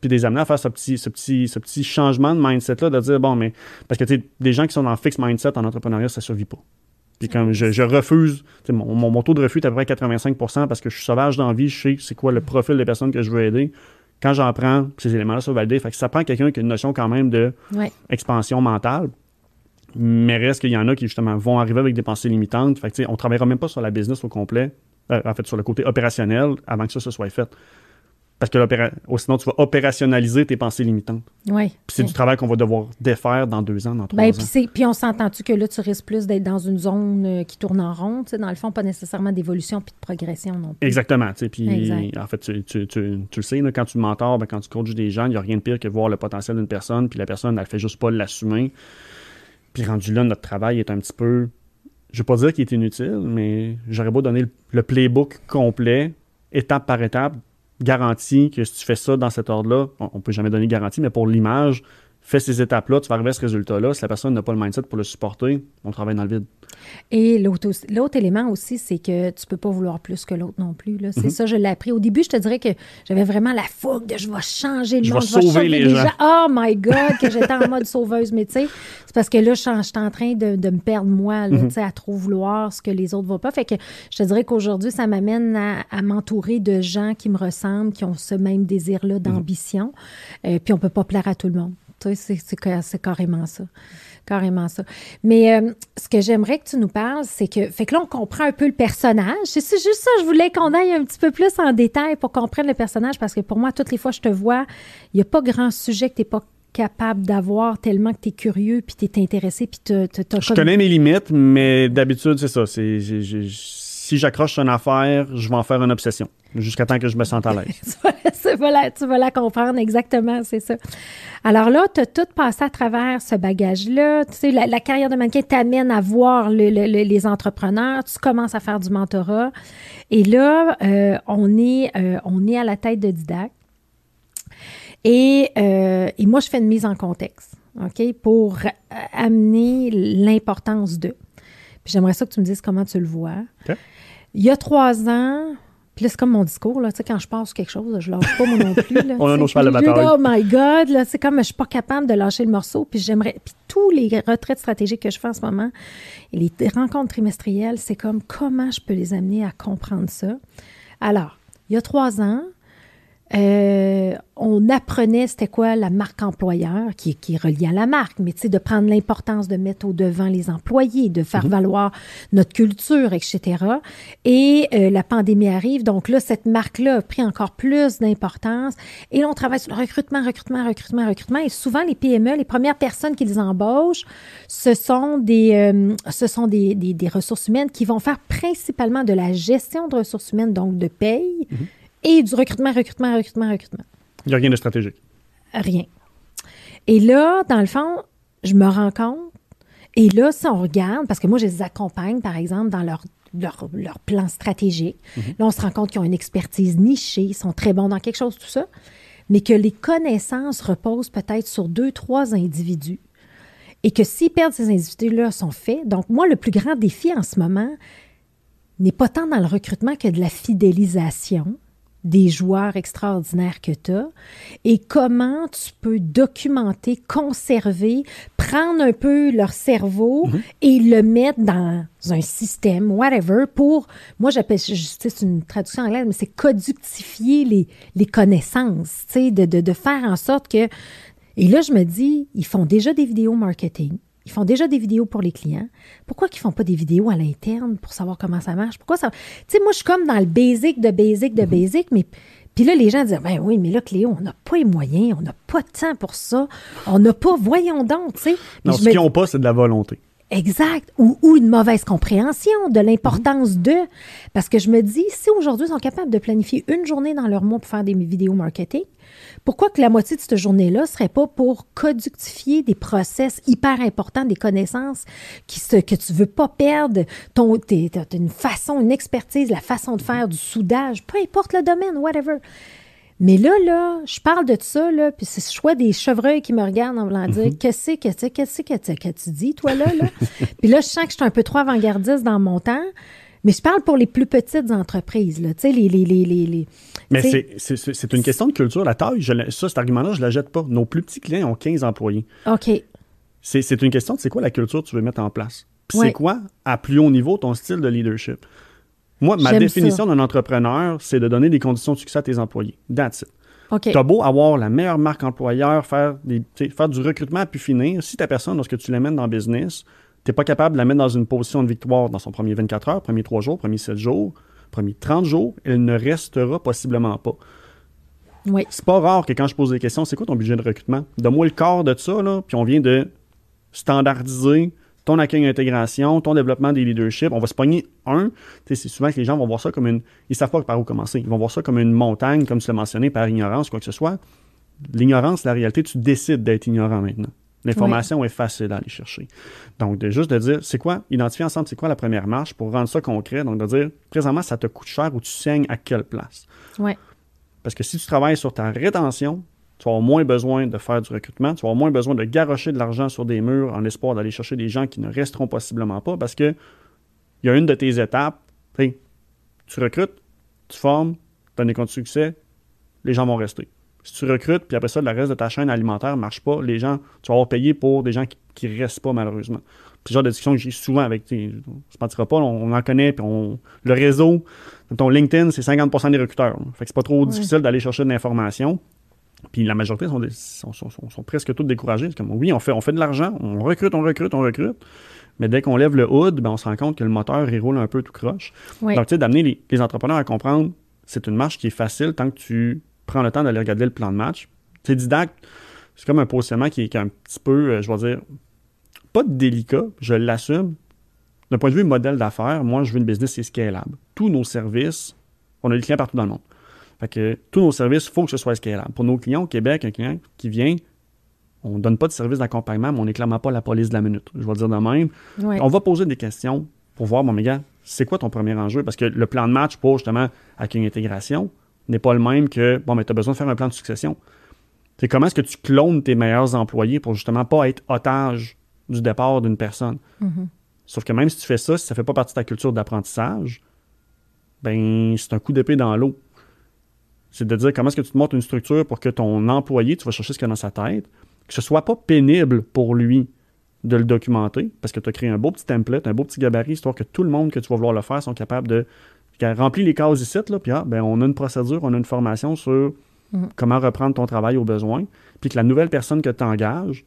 puis des amener à faire ce petit, ce petit, ce petit changement de mindset-là, de dire, bon, mais, parce que, tu sais, des gens qui sont dans fixed mindset en entrepreneuriat, ça ne survit pas. Puis comme je, refuse, mon, mon, taux de refus est à peu près 85% parce que je suis sauvage dans la vie, je sais c'est quoi le profil des personnes que je veux aider quand j'en prends, ces éléments-là sont validés. Fait que ça prend quelqu'un qui a une notion quand même de expansion mentale. Mais reste qu'il y en a qui, justement, vont arriver avec des pensées limitantes. Fait que, on ne travaillera même pas sur la business au complet, euh, en fait, sur le côté opérationnel, avant que ça se soit fait. Parce que sinon, tu vas opérationnaliser tes pensées limitantes. Oui. Puis c'est du travail qu'on va devoir défaire dans deux ans, dans trois ben, ans. Puis on s'entend-tu que là, tu risques plus d'être dans une zone euh, qui tourne en rond, dans le fond, pas nécessairement d'évolution puis de progression non plus. Exactement. Puis en fait, tu, tu, tu, le sais, quand tu mentors, ben, quand tu coaches des gens, il n'y a rien de pire que voir le potentiel d'une personne, puis la personne, elle fait juste pas l'assumer. Puis rendu là, notre travail est un petit peu. Je ne veux pas dire qu'il est inutile, mais j'aurais beau donner le playbook complet, étape par étape, garantie que si tu fais ça dans cet ordre-là, on, peut jamais donner garantie, mais pour l'image, fais ces étapes-là, tu vas arriver à ce résultat-là. Si la personne n'a pas le mindset pour le supporter, on travaille dans le vide. Et l'autre élément aussi, c'est que tu peux pas vouloir plus que l'autre non plus. C'est mhm. ça, je l'ai appris. Au début, je te dirais que j'avais vraiment la fougue de je vais changer le je monde. Vais je vais sauver les, gens. Oh my God, que j'étais en mode sauveuse. Mais tu sais, c'est parce que là, je suis en train de, me perdre moi, là, mhm. à trop vouloir ce que les autres ne vont pas. Fait que je te dirais qu'aujourd'hui, ça m'amène à, m'entourer de gens qui me ressemblent, qui ont ce même désir-là mhm. d'ambition. Euh, puis on peut pas plaire à tout le monde. C'est carrément ça. Carrément ça. Mais euh, ce que j'aimerais que tu nous parles, c'est que, fait que là, on comprend un peu le personnage. C'est juste ça, je voulais qu'on aille un petit peu plus en détail pour comprendre le personnage, parce que pour moi, toutes les fois que je te vois, il n'y a pas grand sujet que tu n'es pas capable d'avoir tellement que tu es curieux, puis tu es intéressé, puis tu Je connais mes limites, mais d'habitude, c'est ça. C'est si j'accroche une affaire, je vais en faire une obsession jusqu'à temps que je me sente à l'aise. *laughs* tu, vas la, tu vas la comprendre exactement, c'est ça. Alors là, tu as tout passé à travers ce bagage-là. Tu sais, la, carrière de mannequin t'amène à voir les entrepreneurs. Tu commences à faire du mentorat. Et là, euh, on, est, euh, on est à la tête de Didac. Et, euh, et moi, je fais une mise en contexte, OK, pour amener l'importance de. Puis j'aimerais ça que tu me dises comment tu le vois. Il y a trois ans, puis là, c'est comme mon discours, là, tu sais, quand je passe quelque chose, je lâche pas moi non plus. Là, *laughs* On a nos chevals de bataille. Oh my God, là, c'est comme je suis pas capable de lâcher le morceau, puis j'aimerais... Puis tous les retraites stratégiques que je fais en ce moment, et les rencontres trimestrielles, c'est comme comment je peux les amener à comprendre ça? Alors, il y a trois ans, euh, on apprenait c'était quoi la marque employeur, qui, qui est reliée à la marque, mais tu sais, de prendre l'importance de mettre au devant les employés, de faire mhm. valoir notre culture, etc. Et euh, la pandémie arrive, donc là, cette marque-là a pris encore plus d'importance. Et là, on travaille sur le recrutement, recrutement, recrutement, recrutement. Et souvent, les PME, les premières personnes qu'ils embauchent, ce sont des, euh, ce sont des, des, des, ressources humaines qui vont faire principalement de la gestion de ressources humaines, donc de paye. Mhm et du recrutement, recrutement, recrutement, recrutement. Il n'y a rien de stratégique. Rien. Et là, dans le fond, je me rends compte, et là, si on regarde, parce que moi, je les accompagne, par exemple, dans leur, leur, plan stratégique, mhm. là, on se rend compte qu'ils ont une expertise nichée, ils sont très bons dans quelque chose, tout ça, mais que les connaissances reposent peut-être sur deux, trois individus. Et que s'ils perdent ces individus-là, sont faits. Donc, moi, le plus grand défi en ce moment n'est pas tant dans le recrutement que de la fidélisation des joueurs extraordinaires que tu as et comment tu peux documenter, conserver, prendre un peu leur cerveau Mhm. et le mettre dans un système, whatever, pour, moi j'appelle, c'est une traduction anglaise, mais c'est coductifier les, les connaissances, tu sais, de, de, de faire en sorte que... Et là, je me dis, ils font déjà des vidéos marketing. Ils font déjà des vidéos pour les clients. Pourquoi qu'ils font pas des vidéos à l'interne pour savoir comment ça marche? Pourquoi ça. Tu sais, moi, je suis comme dans le basic de basic de basic, mais. Puis là, les gens disent, ben oui, mais là, Cléo, on n'a pas les moyens, on n'a pas de temps pour ça, on n'a pas, voyons donc, tu sais. Non, ce me qu'ils n'ont pas, c'est de la volonté. Exact. Ou, ou une mauvaise compréhension de l'importance de. Parce que je me dis, si aujourd'hui ils sont capables de planifier une journée dans leur mois pour faire des vidéos marketing, pourquoi que la moitié de cette journée-là ne serait pas pour coductifier des process hyper importants, des connaissances qui se, que tu veux pas perdre, ton, t'es- t'as une façon, une expertise, la façon de faire, du soudage, peu importe le domaine, whatever. Mais là, là, je parle de ça, là, puis c'est je vois des chevreuils qui me regardent en voulant dire Qu'est-ce que c'est, qu'est-ce que c'est que tu dis, toi, là, là? *laughs* puis là, je sens que je suis un peu trop avant-gardiste dans mon temps. Mais je parle pour les plus petites entreprises, là. Tu sais, les. les, les, les, Mais tu c'est- une question de culture. La taille, je ça, cet argument-là, je ne la jette pas. Nos plus petits clients ont 15 employés. OK. C'est une question de c'est quoi la culture que tu veux mettre en place? Ouais. c'est quoi, à plus haut niveau, ton style de leadership? Moi, ma définition d'un entrepreneur, c'est de donner des conditions de succès à tes employés. That's it. T'as beau avoir la meilleure marque employeur, faire, des, du recrutement à pu finir, si ta personne, lorsque tu l'amènes dans le business, t'es pas capable de la mettre dans une position de victoire dans son premier 24 heures, premier 3 jours, premier 7 jours, premier 30 jours, elle ne restera possiblement pas. Oui. C'est pas rare que quand je pose des questions, c'est quoi ton budget de recrutement? Donne-moi le quart de ça, là, puis on vient de standardiser ton accueil et intégration, ton développement des leaderships. On va se pogner un. C'est souvent que les gens vont voir ça comme une. Ils savent pas par où commencer. Ils vont voir ça comme une montagne, comme tu l'as mentionné, par ignorance, quoi que ce soit. L'ignorance, la réalité, tu décides d'être ignorant maintenant. L'information est facile à aller chercher. Donc, de juste de dire, c'est quoi, identifier ensemble, c'est quoi la première marche pour rendre ça concret. Donc, de dire, présentement, ça te coûte cher ou tu saignes à quelle place? Ouais. Parce que si tu travailles sur ta rétention, tu vas avoir moins besoin de faire du recrutement, tu vas avoir moins besoin de garrocher de l'argent sur des murs en espoir d'aller chercher des gens qui ne resteront possiblement pas parce que il y a une de tes étapes, tu recrutes, tu formes, tu as des comptes de succès, les gens vont rester. Si tu recrutes, puis après ça, le reste de ta chaîne alimentaire ne marche pas, les gens, tu vas avoir payé pour des gens qui ne restent pas malheureusement. Genre de discussion que j'ai souvent avec, tu se mentira pas, on, on en connaît, puis on, le réseau, ton LinkedIn, c'est 50% des recruteurs. là. Fait que c'est pas trop difficile d'aller chercher de l'information. Puis la majorité sont, des- sont, sont- sont- sont presque tous découragés. C'est comme, oui, on fait, on fait de l'argent, on recrute, on recrute, on recrute. Mais dès qu'on lève le hood, ben, on se rend compte que le moteur, il roule un peu tout croche. Oui. Donc, tu sais, d'amener les, les entrepreneurs à comprendre, c'est une marche qui est facile tant que tu prends le temps d'aller regarder le plan de match. C'est didacte. C'est comme un positionnement qui est, qui est un petit peu, euh, je vais dire, pas délicat, je l'assume. D'un point de vue modèle d'affaires, moi, je veux une business qui est scalable. Tous nos services, on a des clients partout dans le monde. Fait que tous nos services, il faut que ce soit scalable. Pour nos clients au Québec, un client qui vient, on ne donne pas de service d'accompagnement, mais on n'est clairement pas la police de la minute. Je vais le dire de même. On va poser des questions pour voir, bon, mes gars, c'est quoi ton premier enjeu? Parce que le plan de match pour justement accueil et intégration n'est pas le même que, bon, mais tu as besoin de faire un plan de succession. C'est comment est-ce que tu clones tes meilleurs employés pour justement pas être otage du départ d'une personne? Mhm. Sauf que même si tu fais ça, si ça fait pas partie de ta culture d'apprentissage, ben c'est un coup d'épée dans l'eau. C'est de dire comment est-ce que tu te montes une structure pour que ton employé, tu vas chercher ce qu'il y a dans sa tête, que ce soit pas pénible pour lui de le documenter, parce que tu as créé un beau petit template, un beau petit gabarit, histoire que tout le monde que tu vas vouloir le faire sont capables de remplir les cases ici, là, puis ah, ben, on a une procédure, on a une formation sur Mhm. comment reprendre ton travail au besoin, puis que la nouvelle personne que tu engages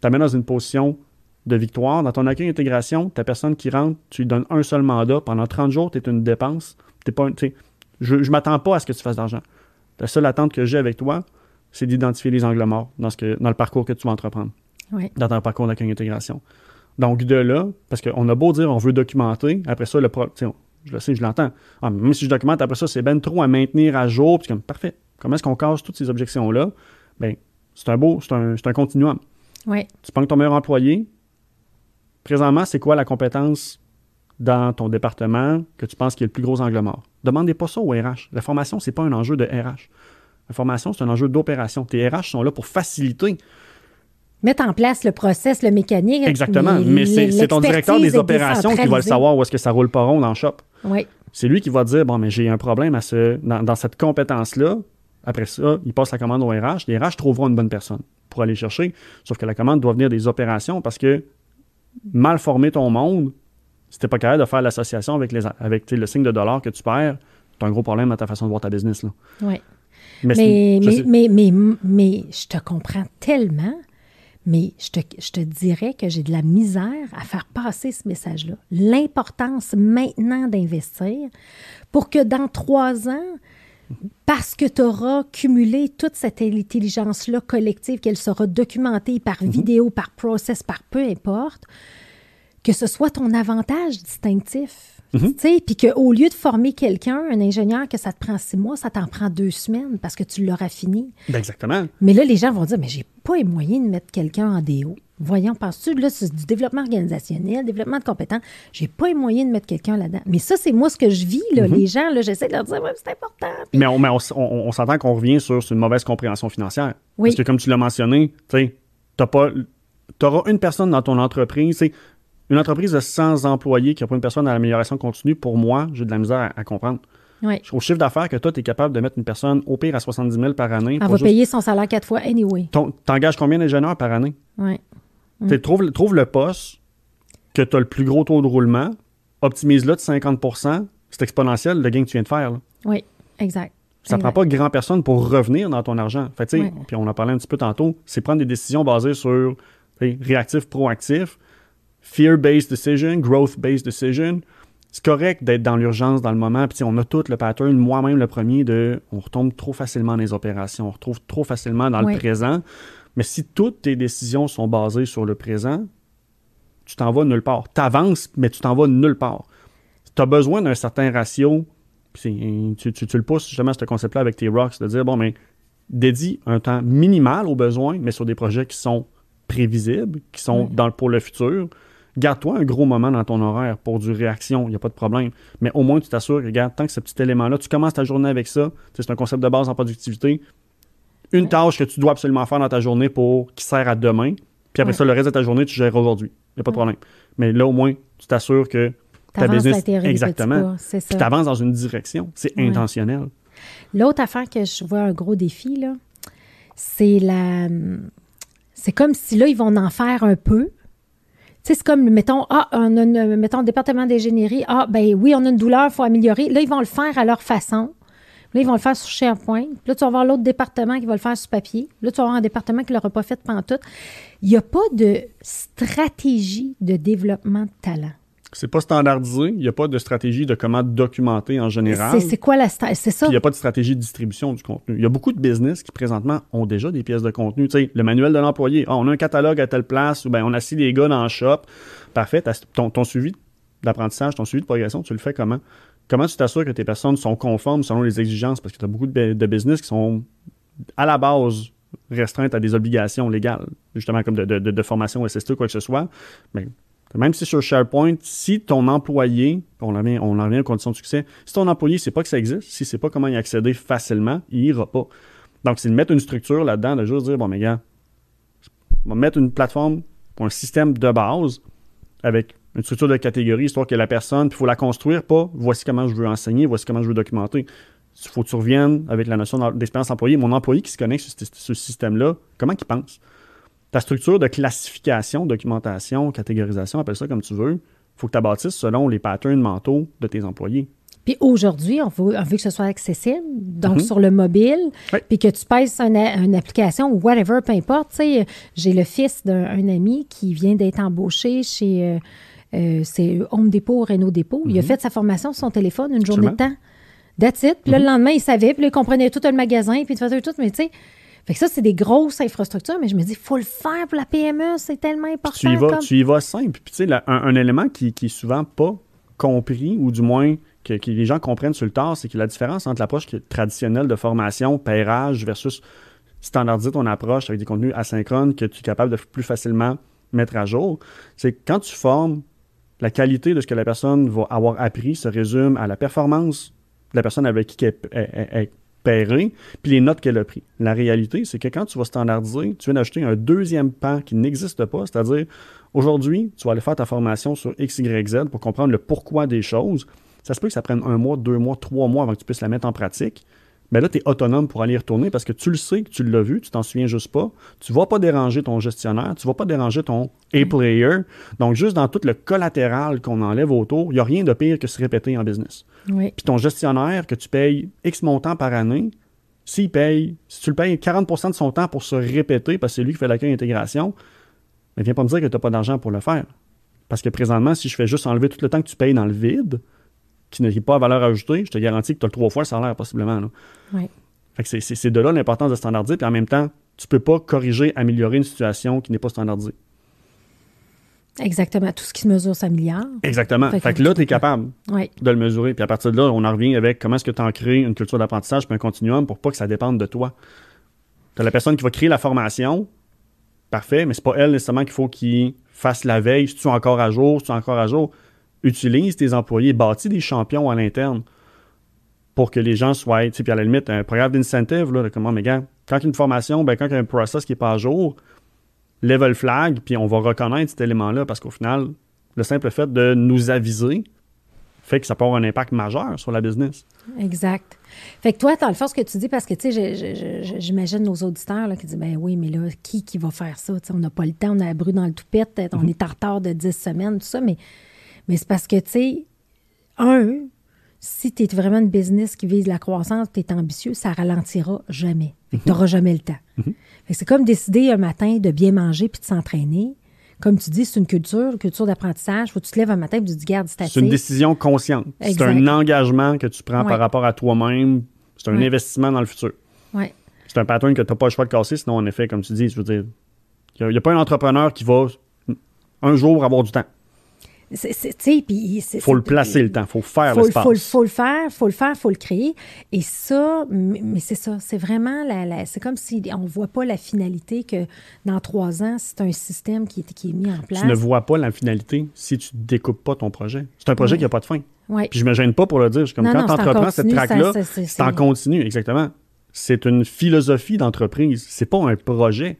t'amène dans une position de victoire. Dans ton accueil intégration, ta personne qui rentre, tu lui donnes un seul mandat. Pendant 30 jours, tu es une dépense. T'es pas, je ne m'attends pas à ce que tu fasses d'argent. La seule attente que j'ai avec toi, c'est d'identifier les angles morts dans, ce que, dans le parcours que tu vas entreprendre, Ouais. dans ton parcours d'accueil intégration. Donc, de là, parce qu'on a beau dire on veut documenter, après ça, le pro, tu sais, on- je le sais, je l'entends. Ah, même si je documente, après ça, c'est ben trop à maintenir à jour. Puis comme, parfait. Comment est-ce qu'on casse toutes ces objections-là? Ben, c'est un beau, c'est un, continuum. Ouais. Tu prends ton meilleur employé. Présentement, c'est quoi la compétence dans ton département que tu penses qui est le plus gros angle mort? Demandez pas ça au RH. La formation, c'est pas un enjeu de RH. La formation, c'est un enjeu d'opération. Tes RH sont là pour faciliter. Mettre en place le process, le mécanique. Exactement. Mais, c'est c'est ton directeur des opérations qui va le savoir où est-ce que ça roule pas rond dans le shop. Oui. C'est lui qui va dire Bon, mais j'ai un problème à ce, dans, cette compétence-là. Après ça, il passe la commande au RH. Les RH trouveront une bonne personne pour aller chercher. Sauf que la commande doit venir des opérations parce que mal former ton monde, si t'es pas capable de faire l'association avec, les, avec le signe de dollar que tu perds, tu as un gros problème dans ta façon de voir ta business. Oui. Mais, mais, mais, mais, je te comprends tellement, mais je te, je te dirais que j'ai de la misère à faire passer ce message-là. L'importance maintenant d'investir pour que dans trois ans, parce que tu auras cumulé toute cette intelligence-là collective, qu'elle sera documentée par mhm. vidéo, par process, par peu importe, que ce soit ton avantage distinctif. Mhm. Puis qu'au lieu de former quelqu'un, un ingénieur, que ça te prend six mois, ça t'en prend deux semaines parce que tu l'auras fini. Ben, exactement. Mais là, les gens vont dire Mais j'ai pas les moyens de mettre quelqu'un en déo. Voyons, penses-tu, là, c'est du développement organisationnel, développement de compétences. J'ai pas les moyens de mettre quelqu'un là-dedans. Mais ça, c'est moi ce que je vis, là. Mhm. Les gens, là, j'essaie de leur dire, ouais, c'est important. Mais on, on, s'entend qu'on revient sur, une mauvaise compréhension financière. Oui. Parce que, comme tu l'as mentionné, tu sais, t'as pas. auras une personne dans ton entreprise, une entreprise de 100 employés qui a pas une personne à l'amélioration continue, pour moi, j'ai de la misère à, comprendre. Oui. Au chiffre d'affaires que toi, tu es capable de mettre une personne au pire à 70 000 par année. Elle va payer son salaire quatre fois anyway. T'engages combien d'ingénieurs par année? Oui. Trouve, trouve le poste que tu as le plus gros taux de roulement, optimise-le de 50% c'est exponentiel le gain que tu viens de faire. Oui, exact. Ça ne prend pas grand personne pour revenir dans ton argent. Fait, Puis on en parlait un petit peu tantôt, c'est prendre des décisions basées sur réactif, proactif fear-based decision, growth-based decision. C'est correct d'être dans l'urgence dans le moment. Puis on a tout le pattern, moi-même le premier, de on retombe trop facilement dans les opérations, on retrouve trop facilement dans le présent. Mais si toutes tes décisions sont basées sur le présent, tu t'en vas nulle part. Tu avances, mais tu t'en vas nulle part. Tu as besoin d'un certain ratio. Tu, tu, tu, le pousses justement ce concept-là avec tes rocks, de dire bon, mais dédie un temps minimal aux besoins, mais sur des projets qui sont prévisibles, qui sont dans, pour le futur. Garde-toi un gros moment dans ton horaire pour du réaction, il n'y a pas de problème. Mais au moins, tu t'assures que, regarde, tant que ce petit élément-là, tu commences ta journée avec ça, c'est un concept de base en productivité. Une tâche que tu dois absolument faire dans ta journée pour qui sert à demain, puis après ça, le reste de ta journée, tu gères aujourd'hui. Il n'y a pas de problème. Mais là, au moins, tu t'assures que ta business. Exactement. Tu avances dans une direction. C'est intentionnel. L'autre affaire que je vois un gros défi, là, c'est la. C'est comme si là, ils vont en faire un peu, c'est comme, mettons, ah, on a mettons, département d'ingénierie, ah, ben oui, on a une douleur, faut améliorer. Là, ils vont le faire à leur façon. Là, ils vont le faire sur SharePoint. Là, tu vas avoir l'autre département qui va le faire sur papier. Là, tu vas avoir un département qui l'aura pas fait pendant tout. Il n'y a pas de stratégie de développement de talent. C'est pas standardisé. Il n'y a pas de stratégie de comment documenter en général. C'est quoi la C'est ça? il n'y a pas de stratégie de distribution du contenu. Il y a beaucoup de business qui présentement ont déjà des pièces de contenu. Tu sais, le manuel de l'employé. Ah, on a un catalogue à telle place ou ben on assis les gars dans le shop. Parfait. Ton, ton suivi d'apprentissage, ton suivi de progression, tu le fais comment? Comment tu t'assures que tes personnes sont conformes selon les exigences? Parce que tu as beaucoup de, business qui sont à la base restreintes à des obligations légales, justement comme de, de, de formation SST ou quoi que ce soit. Mais même si sur SharePoint, si ton employé, on en revient, on en revient aux conditions de succès, si ton employé ne sait pas que ça existe, si ne sait pas comment y accéder facilement, il ira pas. Donc, c'est de mettre une structure là-dedans, de juste dire, bon, mais gars, on va mettre une plateforme un système de base avec une structure de catégorie, histoire que la personne, il faut la construire, pas voici comment je veux enseigner, voici comment je veux documenter. Il faut que tu reviennes avec la notion d'expérience employée. Mon employé qui se connecte sur ce système-là, comment il pense? Ta structure de classification, documentation, catégorisation, appelle ça comme tu veux, il faut que tu bâtisses selon les patterns mentaux de tes employés. Puis aujourd'hui, on veut, que ce soit accessible, donc mhm. sur le mobile, puis que tu passes une, application ou whatever, peu importe. J'ai le fils d'un ami qui vient d'être embauché chez euh, euh Home Depot, Renault Depot. Il a mhm. fait sa formation sur son téléphone une journée de temps. That's it. Puis là, le mhm. lendemain, il savait, puis il comprenait tout le magasin, puis il faisait tout, mais tu sais, fait que ça, c'est des grosses infrastructures, mais je me dis, il faut le faire pour la PME, c'est tellement important. Tu y vas, tu y vas simple. Puis, tu sais, un, élément qui, qui est souvent pas compris, ou du moins que, les gens comprennent sur le tard, c'est que la différence entre l'approche traditionnelle de formation, pairage, versus standardiser ton approche avec des contenus asynchrones que tu es capable de plus facilement mettre à jour, c'est que quand tu formes, la qualité de ce que la personne va avoir appris se résume à la performance de la personne avec qui elle, est puis les notes qu'elle a prises. La réalité, c'est que quand tu vas standardiser, tu viens d'acheter un deuxième pan qui n'existe pas, c'est-à-dire aujourd'hui, tu vas aller faire ta formation sur X, Y, Z pour comprendre le pourquoi des choses. ça se peut que ça prenne un mois, deux mois, trois mois avant que tu puisses la mettre en pratique. Mais là, tu es autonome pour aller y retourner parce que tu le sais, que tu l'as vu, tu t'en souviens juste pas. Tu vas pas déranger ton gestionnaire, tu vas pas déranger ton A-player. Donc, juste dans tout le collatéral qu'on enlève autour, il n'y a rien de pire que se répéter en business. Oui. Puis ton gestionnaire, que tu payes X montant par année, s'il paye, si tu le payes 40% de son temps pour se répéter, parce que c'est lui qui fait l'accueil intégration, mais viens pas me dire que tu n'as pas d'argent pour le faire. Parce que présentement, si je fais juste enlever tout le temps que tu payes dans le vide, qui n'est pas à valeur ajoutée, je te garantis que tu as le trois fois le salaire, possiblement. Là. Oui. Fait que c'est- de là l'importance de standardiser, puis en même temps, tu peux pas corriger, améliorer une situation qui n'est pas standardisée. Exactement. Tout ce qui se mesure s'améliore. Exactement. Fait Fait, que là, tu es capable de le mesurer. Puis à partir de là, on en revient avec comment est-ce que tu en crées une culture d'apprentissage puis un continuum pour pas que ça dépende de toi. Tu as la personne qui va créer la formation, parfait, mais c'est pas elle nécessairement qu'il faut qu'il fasse la veille, si tu es encore à jour, si tu es encore à jour. Utilise tes employés, bâtis des champions à l'interne pour que les gens soient, tu sais, puis à la limite, un programme d'incentive, là, de comment, mais gars, quand il y a une formation, ben, quand il y a un process qui n'est pas à jour, level flag, puis on va reconnaître cet élément-là parce qu'au final, le simple fait de nous aviser fait que ça peut avoir un impact majeur sur la business. Exact. Fait que toi, dans le fond, ce que tu dis, parce que, tu sais, j'imagine nos auditeurs là, qui disent, ben oui, mais là, qui qui va faire ça? Tu sais, on n'a pas le temps, on a la bru dans le toupette, Mm-hmm. on est en retard de 10 semaines, tout ça, mais, mais c'est parce que, tu sais, un, si tu es vraiment une business qui vise la croissance, tu es ambitieux, ça ralentira jamais. Tu n'auras jamais le temps. Que C'est comme décider un matin de bien manger puis de s'entraîner. Comme tu dis, c'est une culture, une culture d'apprentissage. Faut que tu te lèves un matin et tu te dis, garde, c'est C'est une décision consciente. C'est un engagement que tu prends Ouais. par rapport à toi-même. C'est un Ouais. investissement dans le futur. Ouais. C'est un pattern que tu n'as pas le choix de casser, sinon, en effet, comme tu dis, je veux dire, il n'y a, pas un entrepreneur qui va un jour avoir du temps. C'est- c'est- tu sais, puis Il faut le placer le temps, il faut faire l'espace. faut, faut le faire, faut le faire, faut le créer. Et ça, mais c'est ça, c'est vraiment la, la- c'est comme si on voit pas la finalité que dans trois ans, c'est un système qui est, qui est mis en place. Tu ne vois pas la finalité si tu ne découpes pas ton projet. C'est un projet Ouais. qui n'a pas de fin. Ouais. Puis je me gêne pas pour le dire. Comme Non, quand tu entreprends cette ça- ça- c'est- en continu, exactement. C'est une philosophie d'entreprise. C'est pas un projet.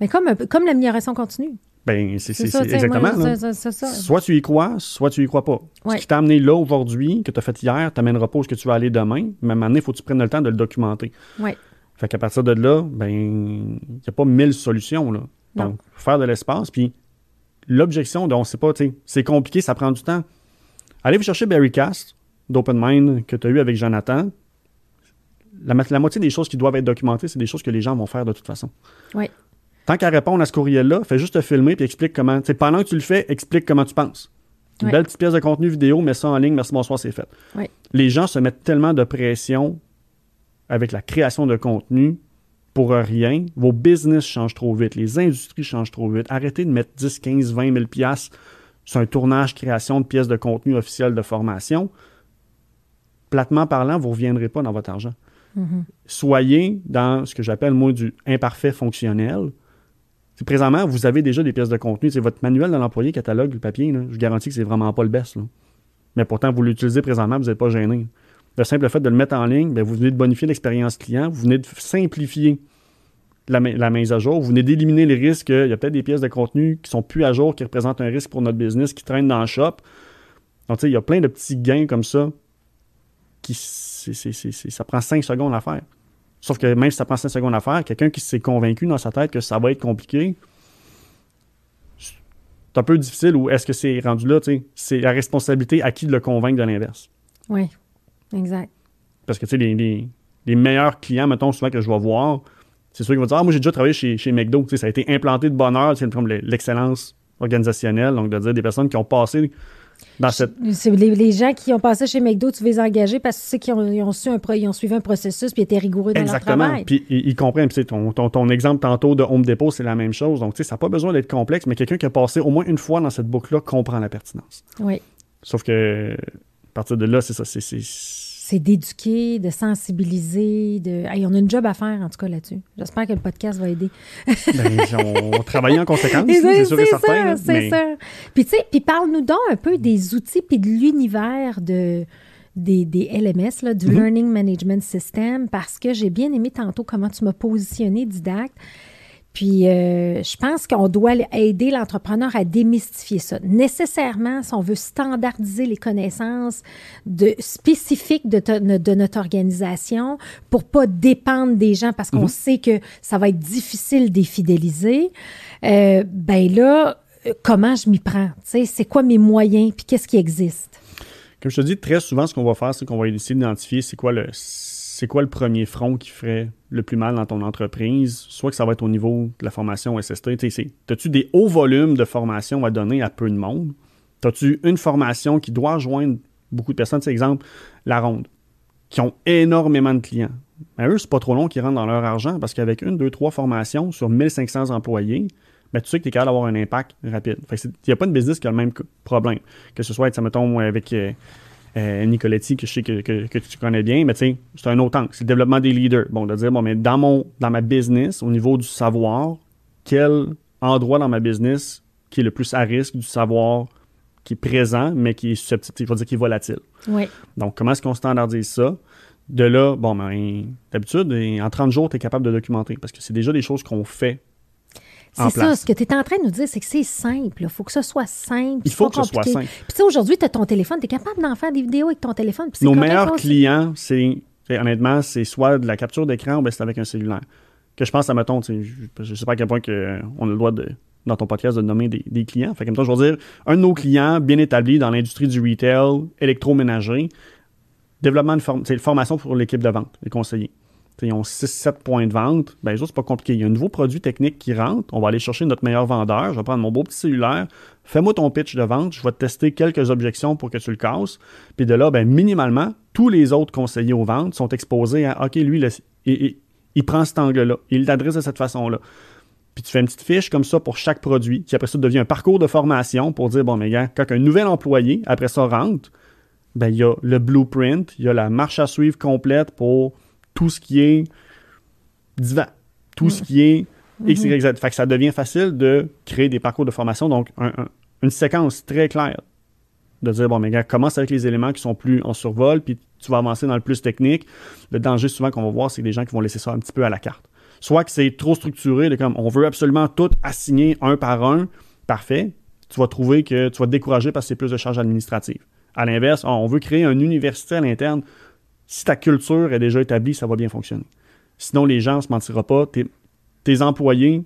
Mais comme, comme l'amélioration continue. Ben, c'est exactement. moi, là. ça. Soit tu y crois, soit tu y crois pas. Ouais. Ce qui t'a amené là aujourd'hui, que tu as fait hier, t'amènera pas où ce que tu vas aller demain. Mais donné, il faut que tu prennes le temps de le documenter. Ouais. Fait qu'à partir de là, ben, il n'y a pas mille solutions, là. Non. Donc, faire de l'espace. Puis, l'objection de, on sait pas, tu sais, c'est compliqué, ça prend du temps. Allez vous chercher Barry Cast d'Open Mind que tu as eu avec Jonathan. La, la moitié des choses qui doivent être documentées, c'est des choses que les gens vont faire de toute façon. Ouais. Tant qu'à répondre à ce courriel-là, fais juste te filmer puis explique comment. pendant que tu le fais, explique comment tu penses. Une Ouais. belle petite pièce de contenu vidéo, mets ça en ligne, merci, bonsoir, c'est fait. Ouais. Les gens se mettent tellement de pression avec la création de contenu pour rien. Vos business changent trop vite, les industries changent trop vite. Arrêtez de mettre 10, 15, 20 000 piastres sur un tournage, création de pièces de contenu officielles de formation. Platement parlant, vous ne reviendrez pas dans votre argent. Soyez dans ce que j'appelle, moi, du imparfait fonctionnel. Présentement, vous avez déjà des pièces de contenu. C'est votre manuel de l'employé, catalogue, le papier. je garantis que c'est vraiment pas le best. Mais pourtant, vous l'utilisez présentement, vous n'êtes pas gêné. Le simple fait de le mettre en ligne, ben, vous venez de bonifier l'expérience client, vous venez de simplifier la, mise à jour, vous venez d'éliminer les risques. Il y a peut-être des pièces de contenu qui sont plus à jour, qui représentent un risque pour notre business, qui traînent dans le shop. Donc, il y a plein de petits gains comme ça ça prend 5 secondes à faire. Sauf que même si ça prend 5 secondes à faire, quelqu'un qui s'est convaincu dans sa tête que ça va être compliqué, c'est un peu difficile ou est-ce que c'est rendu là, tu sais, c'est la responsabilité à qui de le convaincre de l'inverse. Oui. Exact. Parce que, tu sais, les, les- les meilleurs clients, mettons, souvent que je vais voir, c'est ceux qui vont dire Ah, moi, j'ai déjà travaillé chez, chez McDo. Tu sais, ça a été implanté de bonne heure, c'est l'excellence organisationnelle. Donc, de dire des personnes qui ont passé dans cette. Les, les gens qui ont passé chez McDo, tu veux les engager parce que tu sais qu'ils ont, ils ont, su un pro- ils ont suivi un processus puis étaient rigoureux dans leur Exactement. travail. Puis ils, ils comprennent. Ton, ton, ton exemple tantôt de Home Depot, c'est la même chose. Donc, tu sais, ça n'a pas besoin d'être complexe, mais quelqu'un qui a passé au moins une fois dans cette boucle-là comprend la pertinence. Oui. Sauf que, à partir de là, c'est ça. C'est, c'est- d'éduquer, de sensibiliser, de. Hey, on a une job à faire, en tout cas, là-dessus. J'espère que le podcast va aider. ben, *laughs* on, travaille en conséquence, c'est sûr et certain. c'est mais- ça. Puis, tu sais, puis parle-nous donc un peu des outils puis de l'univers de, des, des LMS, là, du Mm-hmm. Learning Management System, parce que j'ai bien aimé tantôt comment tu m'as positionné didacte. Puis, euh, je pense qu'on doit aider l'entrepreneur à démystifier ça. Nécessairement, si on veut standardiser les connaissances de, spécifiques de, de notre organisation pour pas dépendre des gens parce qu'on mm-hmm. sait que ça va être difficile de les fidéliser, euh, ben là, comment je m'y prends? C'est quoi mes moyens? Puis qu'est-ce qui existe? Comme je te dis, très souvent, ce qu'on va faire, c'est qu'on va essayer d'identifier c'est quoi le c'est quoi le premier front qui ferait le plus mal dans ton entreprise? Soit que ça va être au niveau de la formation SST. As-tu des hauts volumes de formation à donner à peu de monde? As-tu une formation qui doit rejoindre beaucoup de personnes? C'est exemple, la ronde, qui ont énormément de clients. Mais eux, c'est pas trop long qu'ils rentrent dans leur argent parce qu'avec une, deux, trois formations sur 1500 employés, ben, tu sais que tu es capable d'avoir un impact rapide. Il n'y a pas de business qui a le même problème. Que ce soit, avec euh, euh, Nicoletti, que je sais que, tu connais bien, mais tu sais, c'est un autre angle. C'est le développement des leaders. Bon, de dire, bon, mais dans, mon, dans ma business, au niveau du savoir, quel endroit dans ma business qui est le plus à risque du savoir qui est présent, mais qui est susceptible, il faut dire qui est volatile? Oui. Donc, comment est-ce qu'on standardise ça? De là, bon, ben, d'habitude, en 30 jours, tu es capable de documenter parce que c'est déjà des choses qu'on fait c'est ça, ce que tu es en train de nous dire, c'est que c'est simple. Il faut que ce soit simple. Il faut que ce soit simple. Puis tu sais, aujourd'hui, tu as ton téléphone, tu es capable d'en faire des vidéos avec ton téléphone. Nos meilleurs clients, c'est honnêtement, c'est soit de la capture d'écran ou c'est avec un cellulaire. Que je pense à, mettons, je ne sais pas à quel point que on a le droit de, dans ton podcast de nommer des, clients. Fait que, je veux dire, un de nos clients bien établi dans l'industrie du retail, électroménager, développement de formation pour l'équipe de vente, les conseillers ils ont 6-7 points de vente, ben c'est pas compliqué. Il y a un nouveau produit technique qui rentre, on va aller chercher notre meilleur vendeur, je vais prendre mon beau petit cellulaire, fais-moi ton pitch de vente, je vais te tester quelques objections pour que tu le casses, puis de là, ben minimalement, tous les autres conseillers aux ventes sont exposés à, OK, lui, il, prend cet angle-là, il l'adresse de cette façon-là. Puis tu fais une petite fiche comme ça pour chaque produit, qui après ça devient un parcours de formation pour dire, bon, mais gars, quand un nouvel employé, après ça, rentre, ben il y a le blueprint, il y a la marche à suivre complète pour tout ce qui est divin, tout ce qui est X, Y, Z. Fait que ça devient facile de créer des parcours de formation. Donc, une séquence très claire de dire, bon, mais gars, commence avec les éléments qui sont plus en survol, puis tu vas avancer dans le plus technique. Le danger souvent qu'on va voir, c'est des gens qui vont laisser ça un petit peu à la carte. Soit que c'est trop structuré, de comme on veut absolument tout assigner un par un, parfait. Tu vas trouver que tu vas te décourager parce que c'est plus de charges administratives. À l'inverse, on veut créer une université à l'interne si ta culture est déjà établie, ça va bien fonctionner. Sinon, les gens ne se mentiront pas. Tes, employés,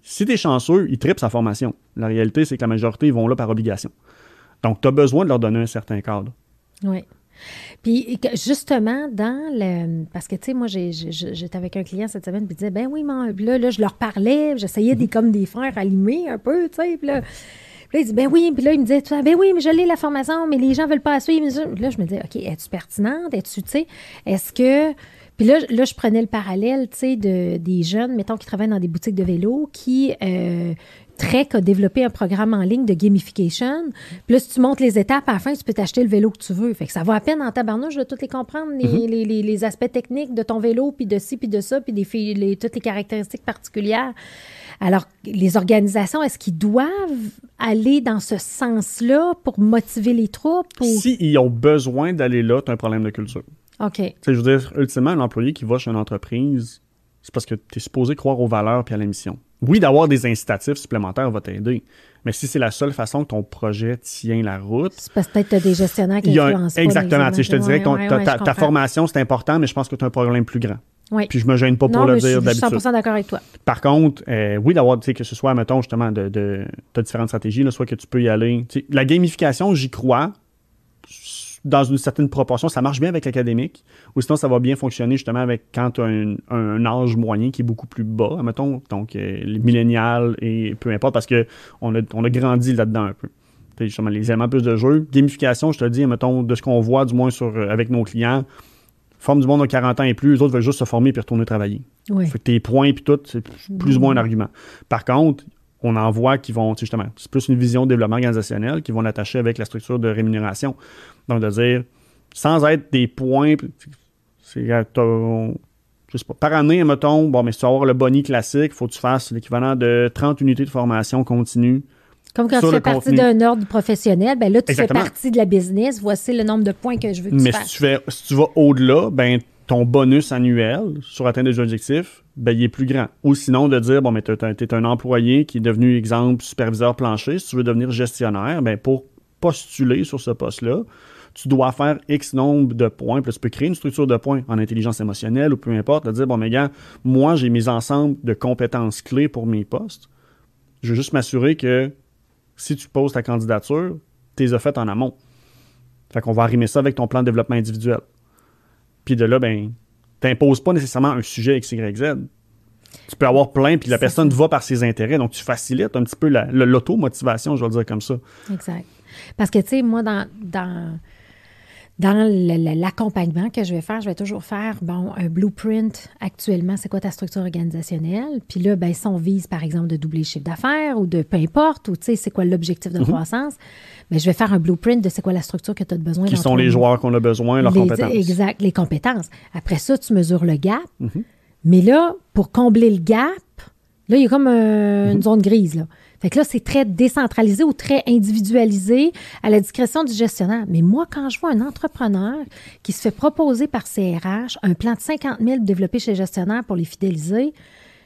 si tu es chanceux, ils tripent sa formation. La réalité, c'est que la majorité, ils vont là par obligation. Donc, tu as besoin de leur donner un certain cadre. Oui. Puis justement, dans le. Parce que, tu sais, moi, j'étais avec un client cette semaine, puis il disait, ben oui, mais là, là, je leur parlais, j'essayais des, mm-hmm. comme des frères allumés un peu, tu sais, puis là. Là, il dit, ben oui. Puis là, il me disait, ben oui, mais je l'ai la formation, mais les gens veulent pas la suivre. Là, je me disais, OK, es-tu pertinente? Es-tu, tu sais, est-ce que. Puis là, là, je prenais le parallèle, tu sais, de, des jeunes, mettons, qui travaillent dans des boutiques de vélo, qui, euh, Trek a développé un programme en ligne de gamification. Puis là, si tu montes les étapes, à la fin, tu peux t'acheter le vélo que tu veux. Fait que ça va à peine en tabarnouche de toutes les comprendre, les, mm-hmm. les, les, les, aspects techniques de ton vélo, puis de ci, puis de ça, puis des, toutes les caractéristiques particulières. Alors, les organisations, est-ce qu'ils doivent aller dans ce sens-là pour motiver les troupes? Ou... S'ils ont besoin d'aller là, tu as un problème de culture. OK. je veux dire, ultimement, un employé qui va chez une entreprise, c'est parce que tu es supposé croire aux valeurs puis à la mission. Oui, d'avoir des incitatifs supplémentaires va t'aider. Mais si c'est la seule façon que ton projet tient la route. C'est parce que peut-être tu as des gestionnaires qui influencent Exactement. je te dirais que ta, formation, c'est important, mais je pense que tu as un problème plus grand. Oui. Puis je me gêne pas pour le dire d'habitude. Je suis 100% d'accord avec toi. Par contre, euh, oui, d'avoir, tu sais, que ce soit, mettons, justement, de, de as différentes stratégies, là, soit que tu peux y aller. la gamification, j'y crois dans une certaine proportion. Ça marche bien avec l'académique, ou sinon, ça va bien fonctionner justement avec quand tu as un, âge moyen qui est beaucoup plus bas, mettons, donc euh, les millénials et peu importe, parce qu'on a, on a grandi là-dedans un peu. Justement, les éléments plus de jeu. Gamification, je te dis, mettons, de ce qu'on voit du moins sur, euh, avec nos clients, forme du monde à 40 ans et plus, les autres veulent juste se former puis retourner travailler. Oui. Fait que tes points puis tout, c'est plus ou moins un argument. Par contre, on en voit qui vont, justement, c'est plus une vision de développement organisationnel qui vont l'attacher avec la structure de rémunération. Donc, de dire, sans être des points, c'est, je sais pas, par année, mettons, bon, mais si tu veux avoir le boni classique, il faut que tu fasses l'équivalent de 30 unités de formation continue comme quand tu fais partie d'un ordre professionnel, ben là, tu fais partie de la business. Voici le nombre de points que je veux que Mais tu si tu, fais, si tu vas au-delà, ben ton bonus annuel sur atteindre des objectifs, ben, il est plus grand. Ou sinon, de dire, bon, mais tu es, un employé qui est devenu, exemple, superviseur plancher. Si tu veux devenir gestionnaire, ben, pour postuler sur ce poste-là, tu dois faire X nombre de points. Puis tu peux créer une structure de points en intelligence émotionnelle ou peu importe, de dire, bon, mais gars, moi, j'ai mes ensembles de compétences clés pour mes postes. Je veux juste m'assurer que si tu poses ta candidature, tu les as faites en amont. Fait qu'on va arrimer ça avec ton plan de développement individuel. Puis de là, ben, t'imposes pas nécessairement un sujet X, Y, Z. Tu peux avoir plein, puis la personne va par ses intérêts. Donc, tu facilites un petit peu l'auto-motivation, je vais le dire comme ça. Exact. Parce que, tu sais, moi, dans, dans dans l'accompagnement que je vais faire, je vais toujours faire, bon, un blueprint actuellement, c'est quoi ta structure organisationnelle? Puis là, ben, si on vise, par exemple, de doubler le chiffre d'affaires ou de peu importe, ou tu sais, c'est quoi l'objectif de mhm. croissance, mais ben, je vais faire un blueprint de c'est quoi la structure que tu as besoin. Qui sont les joueurs qu'on a besoin, leurs compétences. Exact, les compétences. Après ça, tu mesures le gap. Mhm. Mais là, pour combler le gap, là, il y a comme une mhm. zone grise, là. Fait que là, c'est très décentralisé ou très individualisé à la discrétion du gestionnaire. Mais moi, quand je vois un entrepreneur qui se fait proposer par CRH un plan de 50 000 développé chez gestionnaire pour les fidéliser,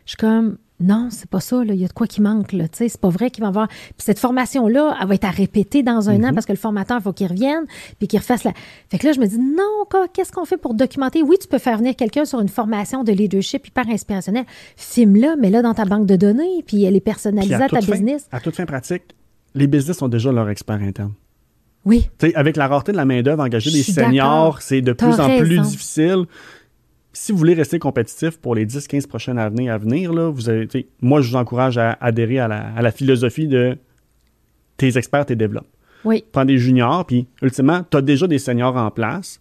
je suis comme, non, c'est pas ça. Il y a de quoi qui manque. Là. C'est pas vrai qu'il va avoir. Puis cette formation-là, elle va être à répéter dans un an mm-hmm. parce que le formateur, il faut qu'il revienne puis qu'il refasse la. Fait que là, je me dis, non, qu'est-ce qu'on fait pour documenter? Oui, tu peux faire venir quelqu'un sur une formation de leadership hyper inspirationnelle. Filme-la, mets-la dans ta banque de données, puis elle est personnalisée à, ta business. À toute fin pratique, les business ont déjà leur expert interne. Oui. avec la rareté de la main-d'œuvre, engager des seniors, c'est de plus en plus difficile si vous voulez rester compétitif pour les 10-15 prochaines années à venir, là, vous avez, moi, je vous encourage à adhérer à la, philosophie de tes experts, tes développes. Oui. Prends des juniors, puis ultimement, tu as déjà des seniors en place.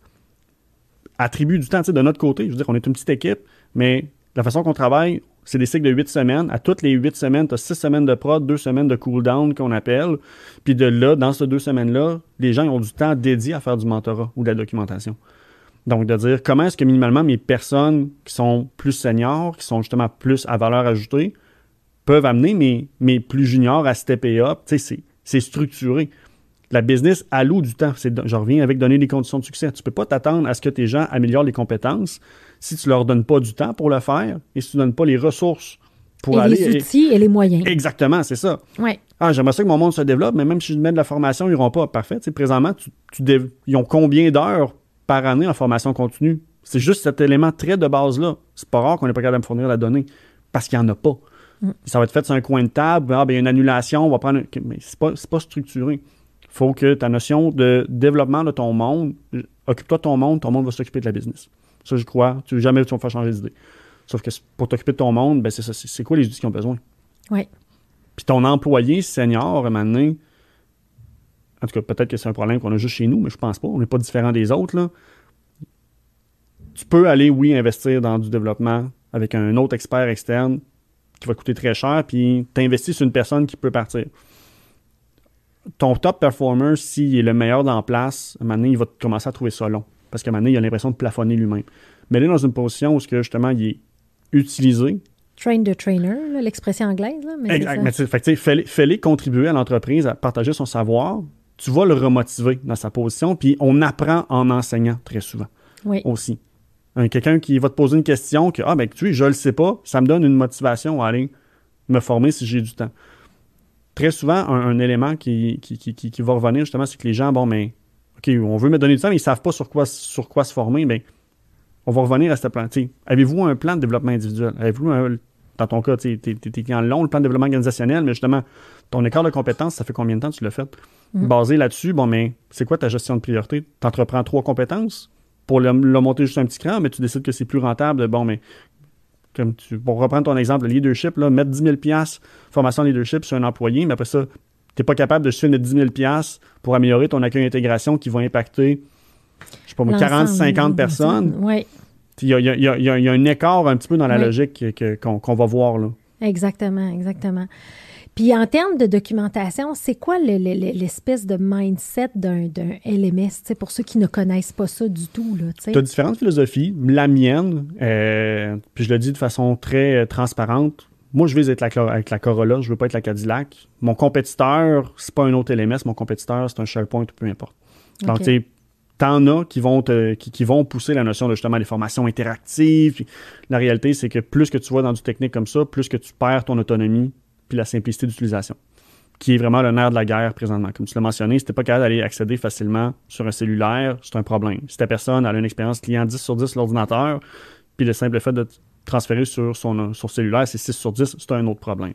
Attribue du temps, de notre côté. Je veux dire, on est une petite équipe, mais la façon qu'on travaille, c'est des cycles de 8 semaines. À toutes les 8 semaines, tu as 6 semaines de prod, 2 semaines de cool-down qu'on appelle. Puis de là, dans ces deux semaines-là, les gens ont du temps dédié à faire du mentorat ou de la documentation. Donc, de dire comment est-ce que minimalement mes personnes qui sont plus seniors, qui sont justement plus à valeur ajoutée, peuvent amener mes, mes plus juniors à stepper up. Tu sais, c'est structuré. La business alloue du temps. Je reviens avec donner des conditions de succès. Tu ne peux pas t'attendre à ce que tes gens améliorent les compétences si tu ne leur donnes pas du temps pour le faire et si tu ne donnes pas les ressources pour aller. Les outils et, les moyens. Exactement, c'est ça. Ouais. Ah, j'aimerais ça que mon monde se développe, mais même si je mets de la formation, ils n'iront pas. Parfait. Tu présentement, tu, ils ont combien d'heures par année en formation continue. C'est juste cet élément très de base-là. C'est pas rare qu'on n'est pas capable de me fournir la donnée parce qu'il n'y en a pas. Mm. Ça va être fait sur un coin de table. Ah, ben, il y a une annulation, on va prendre. Mais c'est pas, pas structuré. Il faut que ta notion de développement de ton monde, occupe-toi de ton monde, ton monde va s'occuper de la business. Ça, je crois. Tu, jamais tu vas me faire changer d'idée. Sauf que pour t'occuper de ton monde, ben, c'est ça. C'est quoi les outils qu'ils ont besoin? Oui. Puis ton employé senior, maintenant, en tout cas, peut-être que c'est un problème qu'on a juste chez nous, mais je pense pas. On n'est pas différent des autres. Là. Tu peux aller, oui, investir dans du développement avec un autre expert externe qui va coûter très cher, puis t'investis sur une personne qui peut partir. Ton top performer, s'il est le meilleur dans la place, à un moment donné, il va commencer à trouver ça long. Parce qu'à un moment donné, il a l'impression de plafonner lui-même. Mais il est dans une position où justement, il est utilisé. Train the trainer, l'expression anglaise. Là, mais exact. Fais-les contribuer à l'entreprise à partager son savoir, tu vas le remotiver dans sa position, puis on apprend en enseignant très souvent oui. aussi. Quelqu'un qui va te poser une question que, ah, ben, tu sais, je le sais pas, ça me donne une motivation à aller me former si j'ai du temps. Très souvent, un, élément qui, qui, va revenir, justement, c'est que les gens, bon, mais, OK, on veut me donner du temps, mais ils savent pas sur quoi, sur quoi se former, mais on va revenir à ce plan. Avez-vous un plan de développement individuel? Avez-vous dans ton cas, tu es, en long, le plan de développement organisationnel, mais justement, ton écart de compétences, ça fait combien de temps que tu l'as fait? Mm. Basé là-dessus, bon, mais c'est quoi ta gestion de priorité? Tu entreprends trois compétences? Pour le, monter juste un petit cran, mais tu décides que c'est plus rentable. Bon, mais comme tu, pour reprendre ton exemple, le leadership, là, mettre 10 000 formation leadership sur un employé, mais après ça, tu n'es pas capable de suivre 10 000 pour améliorer ton accueil intégration qui va impacter, je sais pas 40, 50 personnes. Oui. Il y, a, un écart un petit peu dans la logique qu'on va voir là. Exactement, exactement. Puis en termes de documentation, c'est quoi l'espèce de mindset d'un LMS, pour ceux qui ne connaissent pas ça du tout? Tu as différentes philosophies. La mienne, euh, puis je le dis de façon très euh, transparente, moi, je vais être la, avec la Corolla, je veux pas être la Cadillac. Mon compétiteur, c'est pas un autre LMS, mon compétiteur, c'est un SharePoint ou peu importe. Donc, tu t'en as qui vont, te, qui, qui, vont pousser la notion de justement des formations interactives. la réalité, c'est que plus que tu vas dans du technique comme ça, plus que tu perds ton autonomie puis la simplicité d'utilisation, qui est vraiment le nerf de la guerre présentement. Comme tu l'as mentionné, si t'es pas capable d'aller accéder facilement sur un cellulaire, c'est un problème. Si ta personne a une expérience client 10 sur 10 sur l'ordinateur, puis le simple fait de transférer sur son, cellulaire, c'est 6 sur 10, c'est un autre problème.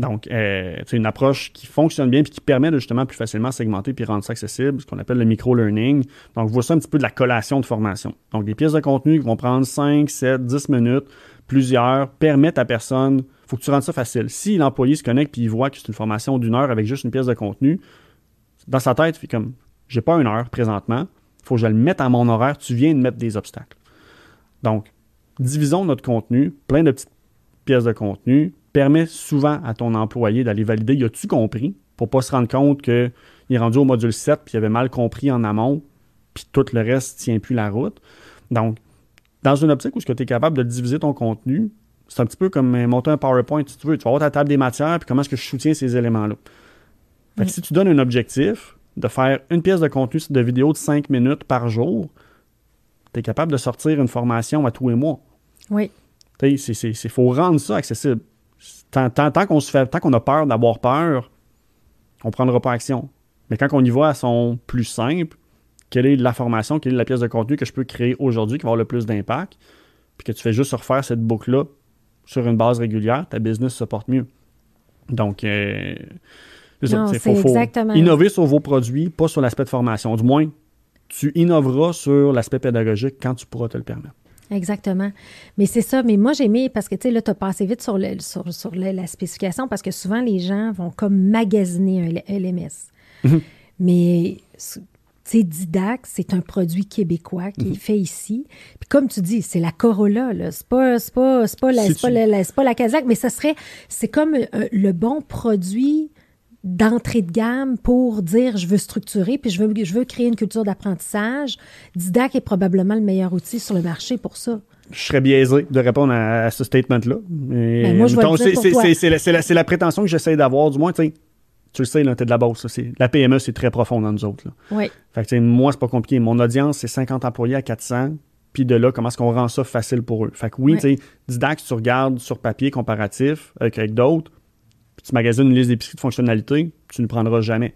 Donc, euh, c'est une approche qui fonctionne bien puis qui permet de justement plus facilement segmenter puis rendre ça accessible, ce qu'on appelle le micro-learning. Donc, voici un petit peu de la collation de formation. Donc, des pièces de contenu qui vont prendre 5, 7, 10 minutes, plusieurs, permettent à personne, faut que tu rendes ça facile. Si l'employé se connecte puis il voit que c'est une formation d'une heure avec juste une pièce de contenu, dans sa tête, il fait comme, j'ai pas une heure présentement, faut que je le mette à mon horaire, tu viens de mettre des obstacles. Donc, divisons notre contenu, plein de petites pièces de contenu, permet souvent à ton employé d'aller valider y a-tu compris pour pas se rendre compte qu'il est rendu au module 7 puis il avait mal compris en amont puis tout le reste tient plus la route. Donc, dans une optique où tu es capable de diviser ton contenu, c'est un petit peu comme monter un PowerPoint si tu veux. Tu vas avoir ta table des matières puis comment est-ce que je soutiens ces éléments-là. Fait que mm. si tu donnes un objectif de faire une pièce de contenu de vidéo de 5 minutes par jour, tu es capable de sortir une formation à tous les mois. Oui. Il faut rendre ça accessible. Tant, qu'on se fait, tant qu'on a peur d'avoir peur, on ne prendra pas action. Mais quand on y va à son plus simple, quelle est la formation, quelle est la pièce de contenu que je peux créer aujourd'hui qui va avoir le plus d'impact, puis que tu fais juste refaire cette boucle-là sur une base régulière, ta business se porte mieux. Donc, euh, il faut, innover sur vos produits, pas sur l'aspect de formation. Du moins, tu innoveras sur l'aspect pédagogique quand tu pourras te le permettre. Exactement. Mais c'est ça. Mais moi, j'ai aimé, parce que, tu sais, là, tu as passé vite sur, le, sur, sur la spécification parce que souvent, les gens vont comme magasiner un LMS. Mhm. Mais, tu sais, Didac, c'est un produit québécois qui est mhm. fait ici. Puis comme tu dis, c'est la Corolla, là. C'est pas, pas, pas, la, pas, la, pas la Kazakh, mais ça serait, c'est comme euh, le bon produit d'entrée de gamme pour dire je veux structurer puis je veux, je veux créer une culture d'apprentissage, Didac est probablement le meilleur outil sur le marché pour ça. Je serais biaisé de répondre à, ce statement-là. C'est la, prétention que j'essaie d'avoir, du moins, tu le sais, tu es de la base. la PME, c'est très profond dans nous autres. Là. Oui. Fait que, moi, c'est pas compliqué. Mon audience, c'est 50 employés à 400. Puis de là, comment est-ce qu'on rend ça facile pour eux? Fait que oui, tu sais, Didac, tu regardes sur papier comparatif avec d'autres, tu magasines une liste d'épiceries de fonctionnalités, tu ne prendras jamais.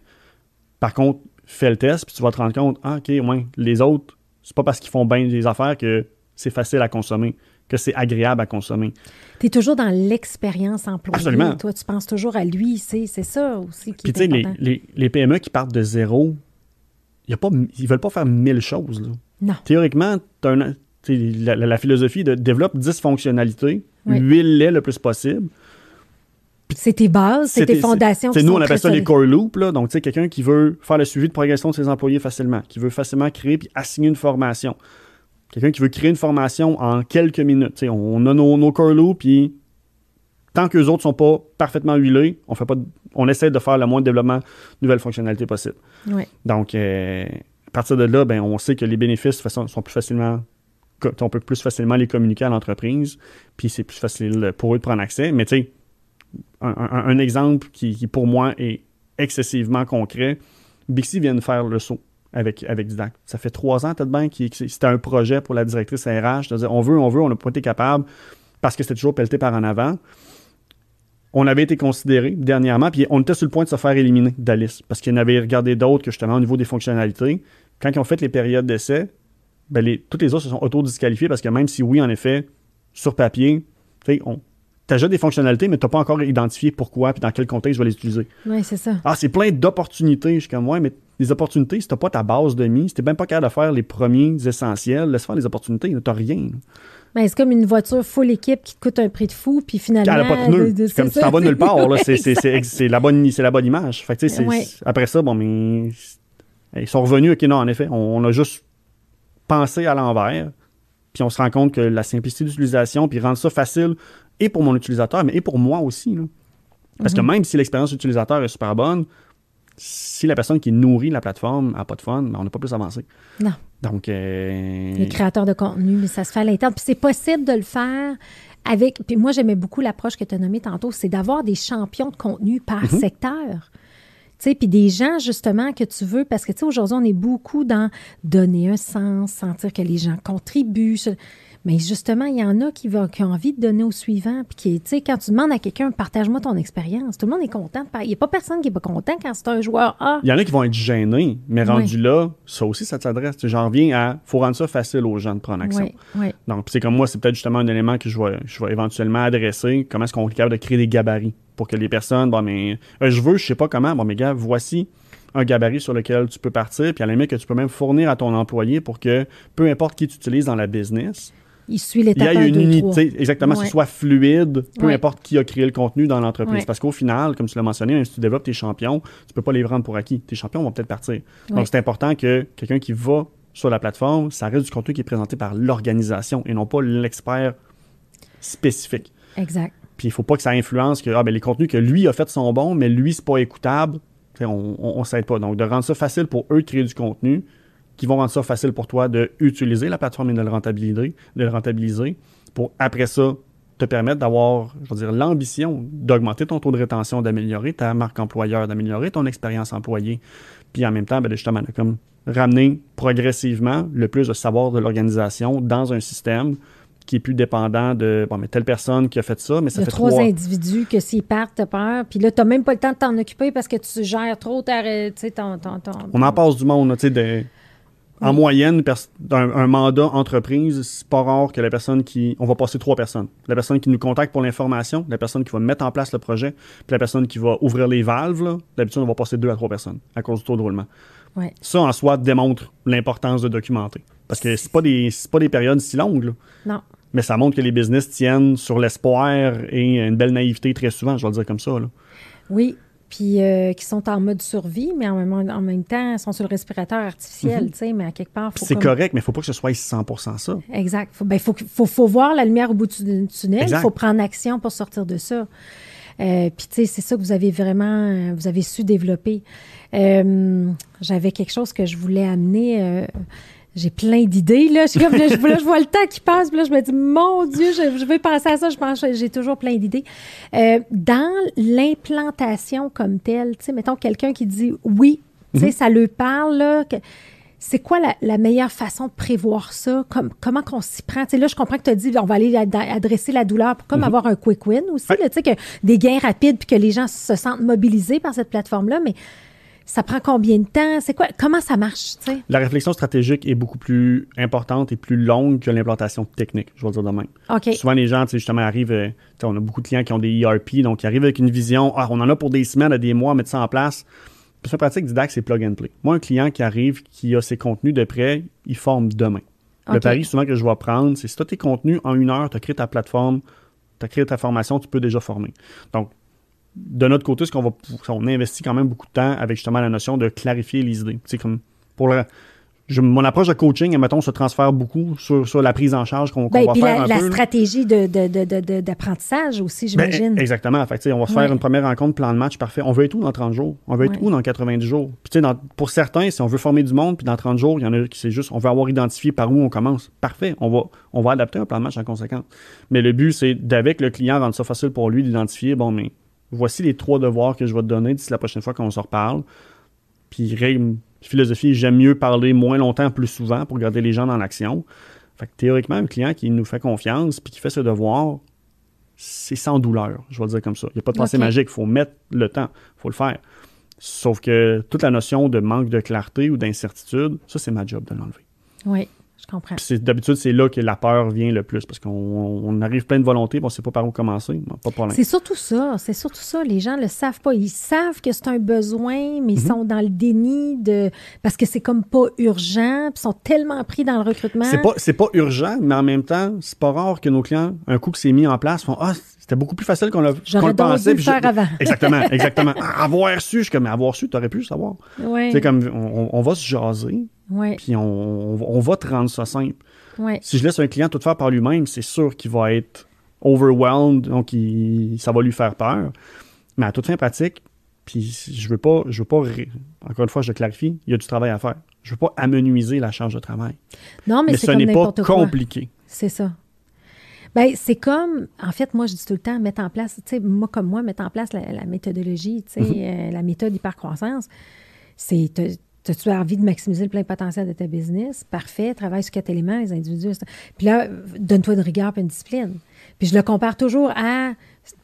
Par contre, fais le test, puis tu vas te rendre compte, ah, OK, ouais, les autres, c'est pas parce qu'ils font bien des affaires que c'est facile à consommer, que c'est agréable à consommer. Tu es toujours dans l'expérience employée. Absolument. Toi, tu penses toujours à lui, c'est ça aussi qui puis, est important. Les, les, PME qui partent de zéro, y a pas, ils veulent pas faire mille choses. Là. Non. Théoriquement, as la, la, philosophie de développe 10 fonctionnalités, huile-les le plus possible, c'est tes bases, c'est tes fondations. nous, on appelle ça les core loops. Là. Donc, tu sais, quelqu'un qui veut faire le suivi de progression de ses employés facilement, qui veut facilement créer puis assigner une formation. Quelqu'un qui veut créer une formation en quelques minutes. On a nos, nos puis tant que les autres sont pas parfaitement huilés, on fait pas, on essaie de faire le moins de développement de nouvelles fonctionnalités possible. Donc, euh, à partir de là, ben, on sait que les bénéfices sont plus facilement on peut plus facilement les communiquer à l'entreprise, puis c'est plus facile pour eux de prendre accès. Mais tu sais, un, exemple qui, pour moi, est excessivement concret. Bixi vient de faire le saut avec, avec Didac. Ça fait trois ans, peut-être bien, que c'était un projet pour la directrice RH. De dire, on veut, on veut, on n'a pas été capable parce que c'était toujours pelleté par en avant. On avait été considéré dernièrement, puis on était sur le point de se faire éliminer d'Alice parce qu'il y en avait regardé d'autres que justement au niveau des fonctionnalités. Quand ils ont fait les périodes d'essai, ben les, toutes les autres se sont auto-disqualifiées parce que même si oui, en effet, sur papier, on, tu déjà des fonctionnalités, mais tu n'as pas encore identifié pourquoi et dans quel contexte je vais les utiliser. Oui, c'est ça. Ah, c'est plein d'opportunités. Je suis comme, ouais, mais les opportunités, si tu n'as pas ta base de mise, si tu n'es même pas capable de faire les premiers essentiels, laisse faire les opportunités, tu n'as rien. Ben, c'est comme une voiture full équipe qui te coûte un prix de fou, puis finalement. Elle n'a pas de pneus. C'est comme tu t'en vas nulle part. *laughs* c'est la, bonne, la bonne image. Fait Après ça, bon, mais. Ils sont revenus, ok, non, en effet, on, a juste pensé à l'envers, puis on se rend compte que la simplicité d'utilisation, puis rendre ça facile et pour mon utilisateur, mais et pour moi aussi. Parce que mhm. même si l'expérience utilisateur est super bonne, si la personne qui nourrit la plateforme n'a pas de fun, ben, on n'a pas plus avancé. Non. Donc. Euh, Les créateurs de contenu, mais ça se fait à l'interne. Puis c'est possible de le faire avec. Puis moi, j'aimais beaucoup l'approche que tu as nommée tantôt, c'est d'avoir des champions de contenu par mhm. secteur. sais, puis des gens, justement, que tu veux, parce que, tu sais, aujourd'hui, on est beaucoup dans donner un sens, sentir que les gens contribuent. Mais justement, il y en a qui, va, qui ont envie de donner au suivant. Puis, qui, tu sais, quand tu demandes à quelqu'un, partage-moi ton expérience, tout le monde est content. Il n'y a pas personne qui n'est pas content quand c'est un joueur A. Il y en a qui vont être gênés, mais rendu là, ça aussi, ça s'adresse. J'en reviens à, faut rendre ça facile aux gens de prendre action. Oui, oui. Donc, c'est comme moi, c'est peut-être justement un élément que je vais, je vais éventuellement adresser. Comment est-ce qu'on est capable de créer des gabarits pour que les personnes, bon, mais euh, je veux, je sais pas comment, bon, mais gars, voici un gabarit sur lequel tu peux partir, puis à la limite que tu peux même fournir à ton employé pour que peu importe qui tu utilises dans la business, Il suit il y l'étape a 1, une 2, 3. unité, exactement, que Ouais. ce soit fluide, peu Ouais. importe qui a créé le contenu dans l'entreprise. Ouais. Parce qu'au final, comme tu l'as mentionné, hein, si tu développes tes champions, tu peux pas les vendre pour acquis. Tes champions vont peut-être partir. Donc, c'est important que quelqu'un qui va sur la plateforme, ça reste du contenu qui est présenté par l'organisation et non pas l'expert spécifique. Exact. Puis il faut pas que ça influence que ah, ben, les contenus que lui a fait sont bons, mais lui, c'est pas écoutable. T'sais, on on s'aide pas. Donc, de rendre ça facile pour eux de créer du contenu, qui vont rendre ça facile pour toi de utiliser la plateforme et de le rentabiliser, de le rentabiliser pour après ça te permettre d'avoir, je veux dire, l'ambition d'augmenter ton taux de rétention, d'améliorer ta marque employeur, d'améliorer ton expérience employée. Puis en même temps, ben, justement, de comme ramener progressivement le plus de savoir de l'organisation dans un système qui est plus dépendant de bon mais telle personne qui a fait ça mais ça Il y a fait trois trois individus que s'ils partent, t'as peur. Puis là, t'as même pas le temps de t'en occuper parce que tu gères trop ta, ton, ton, ton- on en passe du monde tu sais de- en Oui. moyenne un, un mandat entreprise c'est pas rare que la personne qui on va passer trois personnes la personne qui nous contacte pour l'information la personne qui va mettre en place le projet puis la personne qui va ouvrir les valves là, d'habitude on va passer deux à trois personnes à cause du taux de roulement Ouais. ça en soi démontre l'importance de documenter parce que c'est pas des c'est pas des périodes si longues là. Non. mais ça montre que les business tiennent sur l'espoir et une belle naïveté très souvent je vais le dire comme ça là. Oui. Puis euh, qui sont en mode survie, mais en même, en même temps, sont sur le respirateur artificiel, tu sais, mais à quelque part, faut Mhm. c'est comme- correct mais il faut pas que ce soit 100% ça Exact. Faut, ben, faut, faut, faut voir la lumière au bout du tunnel. Il faut prendre action pour sortir de ça. Euh, Puis, tu sais, c'est ça que vous avez vraiment, euh, vous avez su développer. Euh, J'avais quelque chose que je voulais amener. J'ai plein d'idées, là. Je, suis comme, là, je, là, je vois le temps qui passe, puis là, je me dis, mon Dieu, je, je vais penser à ça. Je pense que j'ai toujours plein d'idées. Euh, dans l'implantation comme telle, tu sais, mettons quelqu'un qui dit oui, tu sais, ça lui parle, là. que- c'est quoi la, la meilleure façon de prévoir ça? Comme, comment qu'on s'y prend? Tu sais, là, je comprends que tu as dit on va aller ad- adresser la douleur pour comme avoir un quick win aussi, Ouais. là, tu sais, que des gains rapides puis que les gens se sentent mobilisés par cette plateforme-là, mais ça prend combien de temps? C'est quoi? Comment ça marche? La réflexion stratégique est beaucoup plus importante et plus longue que l'implantation technique, je vais le dire de même. Souvent, les gens, justement, arrivent. euh, on a beaucoup de clients qui ont des ERP, donc ils arrivent avec une vision. Ah, on en a pour des semaines, à des mois, mettre ça en place. Puis, pratique, Didac, c'est plug and play. Moi, un client qui arrive, qui a ses contenus de prêt, il forme demain. Le pari, souvent, que je vais prendre, c'est si tu as tes contenus en une heure, tu as créé ta plateforme, tu as créé ta formation, tu peux déjà former. Donc, de notre côté, ce qu'on va, on investit quand même beaucoup de temps avec justement la notion de clarifier les idées. C'est comme pour le, je- mon approche de coaching, admettons, se transfère beaucoup sur, sur la prise en charge qu'on Ben, va puis faire la, un la peu. stratégie de, de- de- de- de- d'apprentissage aussi, Ben, j'imagine. exactement. Fait on va se faire Ouais. une première rencontre, plan de match parfait. On veut être où dans 30 jours? On veut être Ouais. où dans 90 jours? Puis, tu sais, dans- pour certains, si on veut former du monde, puis dans 30 jours, il y en a qui c'est juste, on veut avoir identifié par où on commence. Parfait. On va, on va adapter un plan de match en conséquence. Mais le but, c'est d'avec le client, rendre ça facile pour lui d'identifier, bon, mais voici les trois devoirs que je vais te donner d'ici la prochaine fois qu'on se reparle. Puis, règle, philosophie, j'aime mieux parler moins longtemps, plus souvent pour garder les gens dans l'action. Fait que théoriquement, un client qui nous fait confiance puis qui fait ses devoirs, c'est sans douleur, je vais le dire comme ça. Il n'y a pas de pensée magique, il faut mettre le temps, il faut le faire. Sauf que toute la notion de manque de clarté ou d'incertitude, ça, c'est ma job de l'enlever. Oui, je comprends. D'habitude, c'est là que la peur vient le plus, parce qu'on on arrive plein de volonté, puis on ne sait pas par où commencer. Pas de problème. C'est surtout ça, c'est surtout ça. Les gens le savent pas. Ils savent que c'est un besoin, mais ils sont dans le déni de parce que c'est comme pas urgent, puis ils sont tellement pris dans le recrutement. C'est pas, c'est pas urgent, mais en même temps, c'est pas rare que nos clients, un coup que c'est mis en place, font Ah, c'était beaucoup plus facile qu'on l'a qu'on J'aurais le pensait. dû le je- faire avant. *laughs* Exactement, *laughs* exactement. Avoir su, je suis comme avoir su, t'aurais pu le savoir. Ouais, C'est comme on, on va se jaser, ouais, puis on, on, va te rendre ça simple. ouais. Si je laisse un client tout faire par lui-même, c'est sûr qu'il va être overwhelmed, donc il- ça va lui faire peur. Mais à toute fin pratique, puis je veux pas, je veux pas, encore une fois, je le clarifie, il y a du travail à faire. Je veux pas amenuiser la charge de travail. Non, mais, ce n'est pas compliqué. C'est ça. Ben, c'est comme, en fait, moi, je dis tout le temps, mettre en place, tu sais, moi comme moi, mettre en place la, méthodologie, tu sais, mhm. euh, la méthode hypercroissance, c'est, as-tu envie de maximiser le plein potentiel de ta business? Parfait, travaille sur quatre éléments, les individus. Puis là, donne-toi une rigueur et une discipline. Puis je le compare toujours à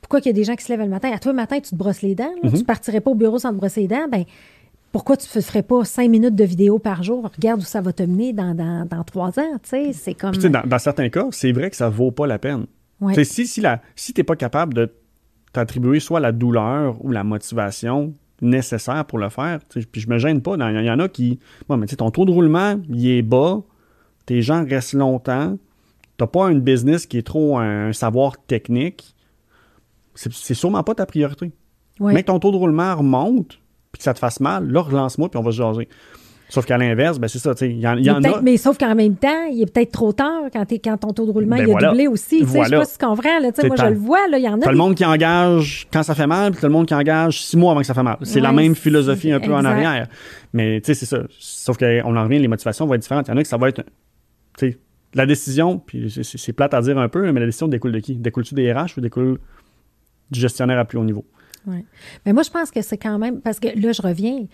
pourquoi il y a des gens qui se lèvent le matin? À toi, le matin, tu te brosses les dents. Tu ne mhm. Tu partirais pas au bureau sans te brosser les dents? Ben, pourquoi tu ne ferais pas cinq minutes de vidéo par jour? Regarde où ça va te mener dans, dans, trois ans. C'est comme... dans, dans, certains cas, c'est vrai que ça vaut pas la peine. Si, si, si tu n'es pas capable de t'attribuer soit la douleur ou la motivation nécessaire pour le faire, puis je me gêne pas. Il y, en a qui... Bon, mais ton taux de roulement, il est bas, tes gens restent longtemps, t'as pas une business qui est trop un, savoir technique, c'est sûrement pas ta priorité. Mais que ton taux de roulement remonte, puis que ça te fasse mal, là, relance-moi, puis on va se jaser. Sauf qu'à l'inverse, ben c'est ça, il y, en, a. Mais sauf qu'en même temps, il est peut-être trop tard quand, quand ton taux de roulement ben il a doublé aussi. Je sais pas si tu comprends. Là, moi, je le vois, il y en a. T'as le monde qui engage quand ça fait mal, puis t'as le monde qui engage six mois avant que ça fait mal. C'est la même philosophie un peu en arrière. Mais tu sais, c'est ça. Sauf qu'on en revient, les motivations vont être différentes. Il y en a que ça va être. Tu sais, la décision, puis c'est plate à dire un peu, mais la décision découle de qui? Découle-tu des RH ou découle du gestionnaire à plus haut niveau? Mais moi, je pense que c'est quand même, parce que là, je reviens,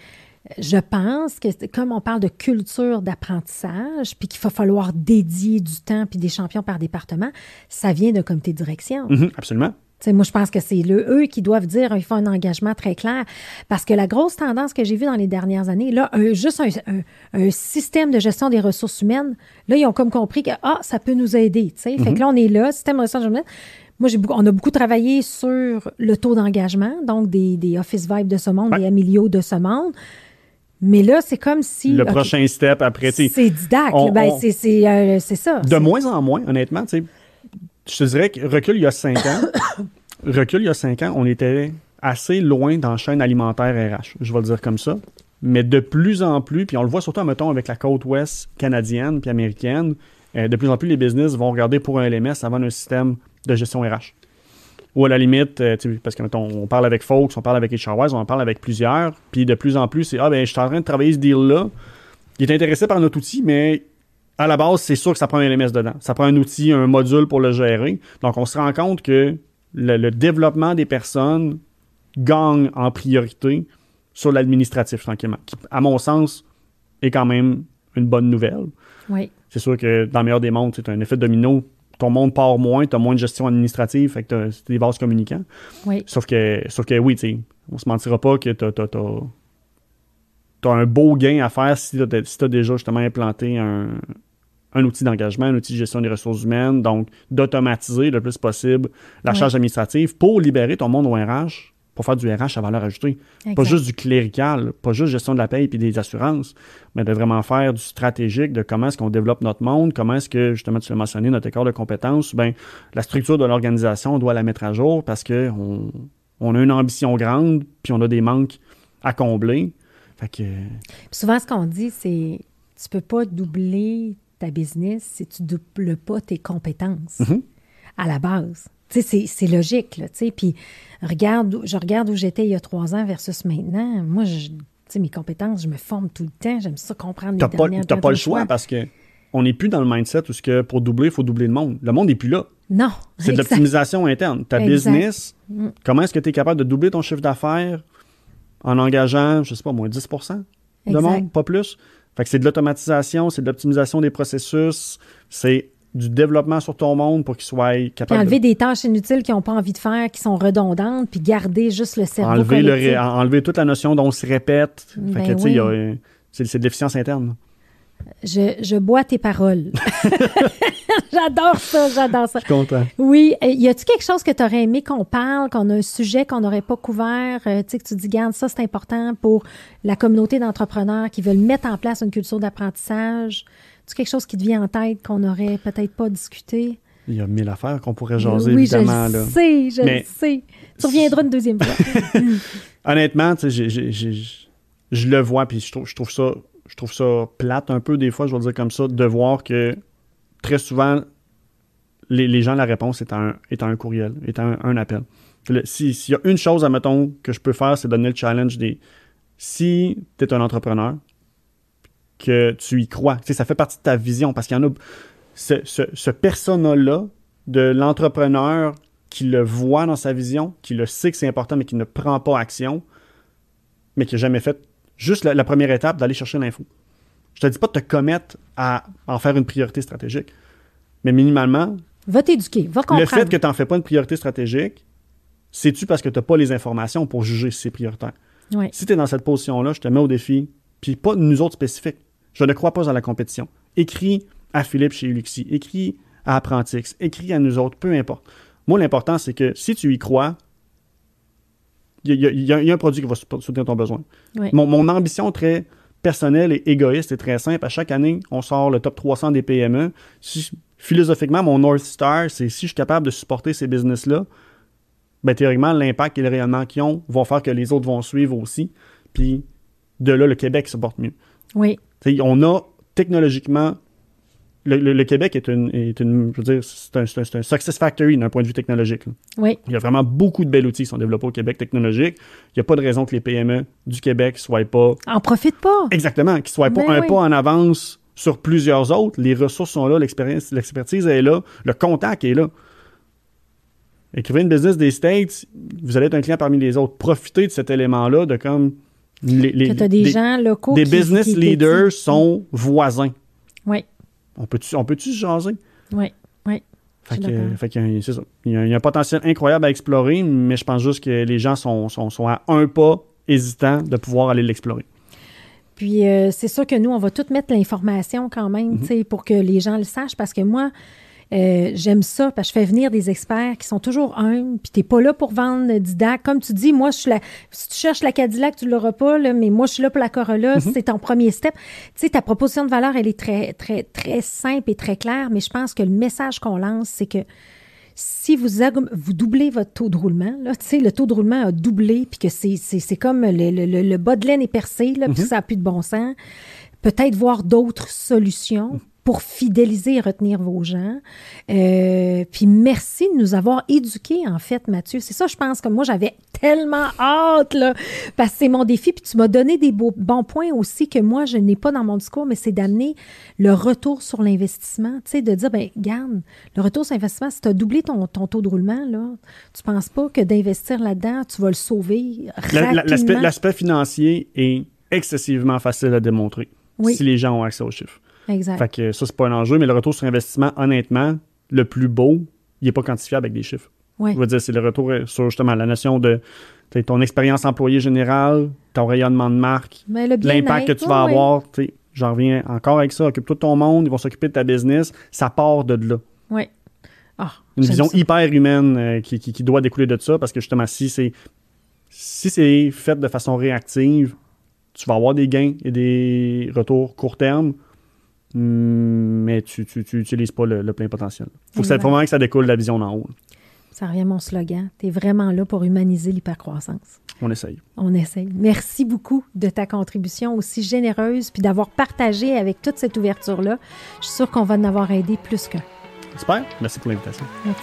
je pense que comme on parle de culture d'apprentissage, puis qu'il va falloir dédier du temps puis des champions par département, ça vient d'un comité de direction. Mm-hmm, absolument. moi, je pense que c'est eux qui doivent dire il faut un engagement très clair. Parce que la grosse tendance que j'ai vue dans les dernières années, là, juste un, système de gestion des ressources humaines, là, ils ont comme compris que ah, ça peut nous aider. Fait que mm-hmm. là, on est là, système de ressources humaines. Moi, on a beaucoup travaillé sur le taux d'engagement, donc des, Office Vibe de ce monde, des Emilio de ce monde. Mais là, c'est comme si. Le prochain step après. C'est didac. Ben, euh, c'est ça. De moins en moins, honnêtement. Je te dirais que recul il y a cinq ans, *coughs* recul il y a cinq ans, on était assez loin dans la chaîne alimentaire RH. Je vais le dire comme ça. Mais de plus en plus, puis on le voit surtout, mettons, avec la côte ouest canadienne puis américaine, euh, de plus en plus, les business vont regarder pour un LMS avant un système de gestion RH. Ou à la limite, euh, parce que mettons, on parle avec Folks, on parle avec HRWise, on en parle avec plusieurs, puis de plus en plus, c'est Ah, ben, je suis en train de travailler ce deal-là. Il est intéressé par notre outil, mais à la base, c'est sûr que ça prend un LMS dedans. Ça prend un outil, un module pour le gérer. Donc, on se rend compte que le, développement des personnes gagne en priorité sur l'administratif, tranquillement. Qui, à mon sens, est quand même une bonne nouvelle. Oui. C'est sûr que dans le meilleur des mondes, c'est un effet domino ton monde part moins, tu as moins de gestion administrative, fait que c'est des bases communicants. Oui. Sauf que, sauf que oui, tu on se mentira pas que tu as, un beau gain à faire si tu as, déjà justement implanté un, un outil d'engagement, un outil de gestion des ressources humaines, donc d'automatiser le plus possible la charge administrative pour libérer ton monde au RH pour faire du RH à valeur ajoutée. Pas juste du clérical, pas juste gestion de la paye et des assurances, mais de vraiment faire du stratégique de comment est-ce qu'on développe notre monde, comment est-ce que, justement, tu l'as mentionné, notre écart de compétences, ben, la structure de l'organisation, on doit la mettre à jour parce qu'on on a une ambition grande, puis on a des manques à combler. Fait que... souvent, ce qu'on dit, c'est tu peux pas doubler ta business si tu doubles pas tes compétences mm-hmm. à la base. C'est logique, là, tu. Puis regarde, je regarde où j'étais il y a trois ans versus maintenant. Moi, je, mes compétences, je me forme tout le temps. J'aime ça comprendre les dernières Tu n'as pas le choix parce que on n'est plus dans le mindset où que pour doubler, il faut doubler le monde. Le monde n'est plus là. Non. C'est de l'optimisation interne. Ta business, mm. comment est-ce que tu es capable de doubler ton chiffre d'affaires en engageant, je sais pas, moins 10 de monde, pas plus? Fait que c'est de l'automatisation, c'est de l'optimisation des processus, c'est du développement sur ton monde pour qu'il soit capable. enlever des tâches inutiles qu'ils n'ont pas envie de faire, qui sont redondantes, puis garder juste le cerveau. Enlever, le, enlever toute la notion dont on se répète. fait que, ben c'est de l'efficience interne. Je, je, bois tes paroles. *laughs* *laughs* j'adore ça, j'adore ça. Je suis content. Oui. Y a-t-il quelque chose que tu aurais aimé qu'on parle, qu'on a un sujet qu'on n'aurait pas couvert? Euh, tu sais, que tu dis, garde, ça, c'est important pour la communauté d'entrepreneurs qui veulent mettre en place une culture d'apprentissage. C'est quelque chose qui te vient en tête qu'on n'aurait peut-être pas discuté? Il y a mille affaires qu'on pourrait jaser, oui, évidemment. Je sais, je le sais. Tu reviendras une deuxième fois. *laughs* Honnêtement, tu sais, je le vois, puis je trouve, je trouve ça je trouve ça plate un peu des fois, je vais dire comme ça, de voir que très souvent, les, gens, la réponse est un, est un courriel, est un, un appel. S'il y a une chose, admettons, que je peux faire, c'est donner le challenge des. Si tu es un entrepreneur, que tu y crois, tu sais, ça fait partie de ta vision, parce qu'il y en a. Ce, ce, ce persona-là de l'entrepreneur qui le voit dans sa vision, qui le sait que c'est important, mais qui ne prend pas action, mais qui n'a jamais fait juste la, la première étape d'aller chercher l'info. Je te dis pas de te commettre à en faire une priorité stratégique, mais minimalement, Va t'éduquer, va comprendre. le fait que tu n'en fais pas une priorité stratégique, c'est-tu parce que tu n'as pas les informations pour juger si c'est prioritaire? Ouais. Si tu es dans cette position-là, je te mets au défi, puis pas nous autres spécifiques. Je ne crois pas à la compétition. Écris à Philippe chez Ulixi, écris à Apprentix, écris à nous autres, peu importe. Moi, l'important, c'est que si tu y crois, il y, a- y y un produit qui va sou- soutenir ton besoin. Mon, mon ambition très personnelle et égoïste est très simple. À chaque année, on sort le top 300 des PME. Si- philosophiquement, mon North Star, c'est si je suis capable de supporter ces business-là, ben, théoriquement, l'impact et le rayonnement qu'ils ont vont faire que les autres vont suivre aussi. Puis de là, le Québec se porte mieux. Oui, T'sais, on a technologiquement. Le, le- le Québec est une, est une. Je veux dire, c'est un, un- un success factory d'un point de vue technologique. là. oui, Il y a vraiment beaucoup de belles outils qui sont développés au Québec technologique. Il n'y a pas de raison que les PME du Québec soient pas. en profite pas. Exactement, qu'ils soient pas Ben un oui. pas en avance sur plusieurs autres. Les ressources sont là, l'expérience, l'expertise est là, le contact est là. Écrivez une business des States, vous allez être un client parmi les autres. Profitez de cet élément-là, de comme. Les, les- Que tu as des, des- gens locaux des qui- business qui leaders sont voisins. Oui, On peut-tu, on peut-tu se jaser? oui, oui. Fait que, fait ça. Il y, a, il y a un potentiel incroyable à explorer, mais je pense juste que les gens sont, sont, sont à un pas hésitants de pouvoir aller l'explorer. Puis euh, c'est sûr que nous, on va tout mettre l'information quand même, tu sais, pour que les gens le sachent, parce que moi, euh, j'aime ça, parce que je fais venir des experts qui sont toujours humbles, puis t'es pas là pour vendre Didac. Comme tu dis, moi, je suis la, si tu cherches la Cadillac, tu l'auras pas, là, mais moi, je suis là pour la Corolla, c'est ton premier step. Tu sais, ta proposition de valeur, elle est très, très, très simple et très claire, mais je pense que le message qu'on lance, c'est que si vous, vous doublez votre taux de roulement, là, tu sais, le taux de roulement a doublé, puis que c'est, c'est, c'est comme le, le, le- bas de laine est percé, là, puis ça n'a plus de bon sens, peut-être voir d'autres solutions pour fidéliser et retenir vos gens. Euh, puis merci de nous avoir éduqués, en fait, Mathieu. C'est ça, je pense que moi, j'avais tellement hâte, là, parce que c'est mon défi. Puis tu m'as donné des beaux, bons points aussi que moi, je n'ai pas dans mon discours, mais c'est d'amener le retour sur l'investissement. Tu sais, de dire, ben garde, le retour sur l'investissement, si tu as doublé ton, ton taux de roulement, là, tu penses pas que d'investir là-dedans, tu vas le sauver rapidement? L'aspect financier est excessivement facile à démontrer Oui. si les gens ont accès aux chiffres. Exact. Fait que ça, c'est pas un enjeu, mais le retour sur investissement, honnêtement, le plus beau, il n'est pas quantifiable avec des chiffres. Ouais. Je veux dire, c'est le retour sur justement la notion de ton expérience employée générale, ton rayonnement de marque, l'impact que tu vas avoir. J'en reviens encore avec ça. Occupe-toi de ton monde, ils vont s'occuper de ta business. Ça part de là. Oui. Ah, Une vision ça. hyper humaine euh, qui, qui- qui doit découler de ça parce que justement, si c'est si c'est fait de façon réactive, tu vas avoir des gains et des retours court terme, mais tu n'utilises pas le, le plein potentiel. Il faut que ça, faut vraiment que ça découle de la vision d'en haut. Ça revient à mon slogan. Tu es vraiment là pour humaniser l'hypercroissance. On essaye. On essaye. Merci beaucoup de ta contribution aussi généreuse puis d'avoir partagé avec toute cette ouverture-là. Je suis sûre qu'on va en avoir aidé plus qu'un. J'espère. Merci pour l'invitation. Merci.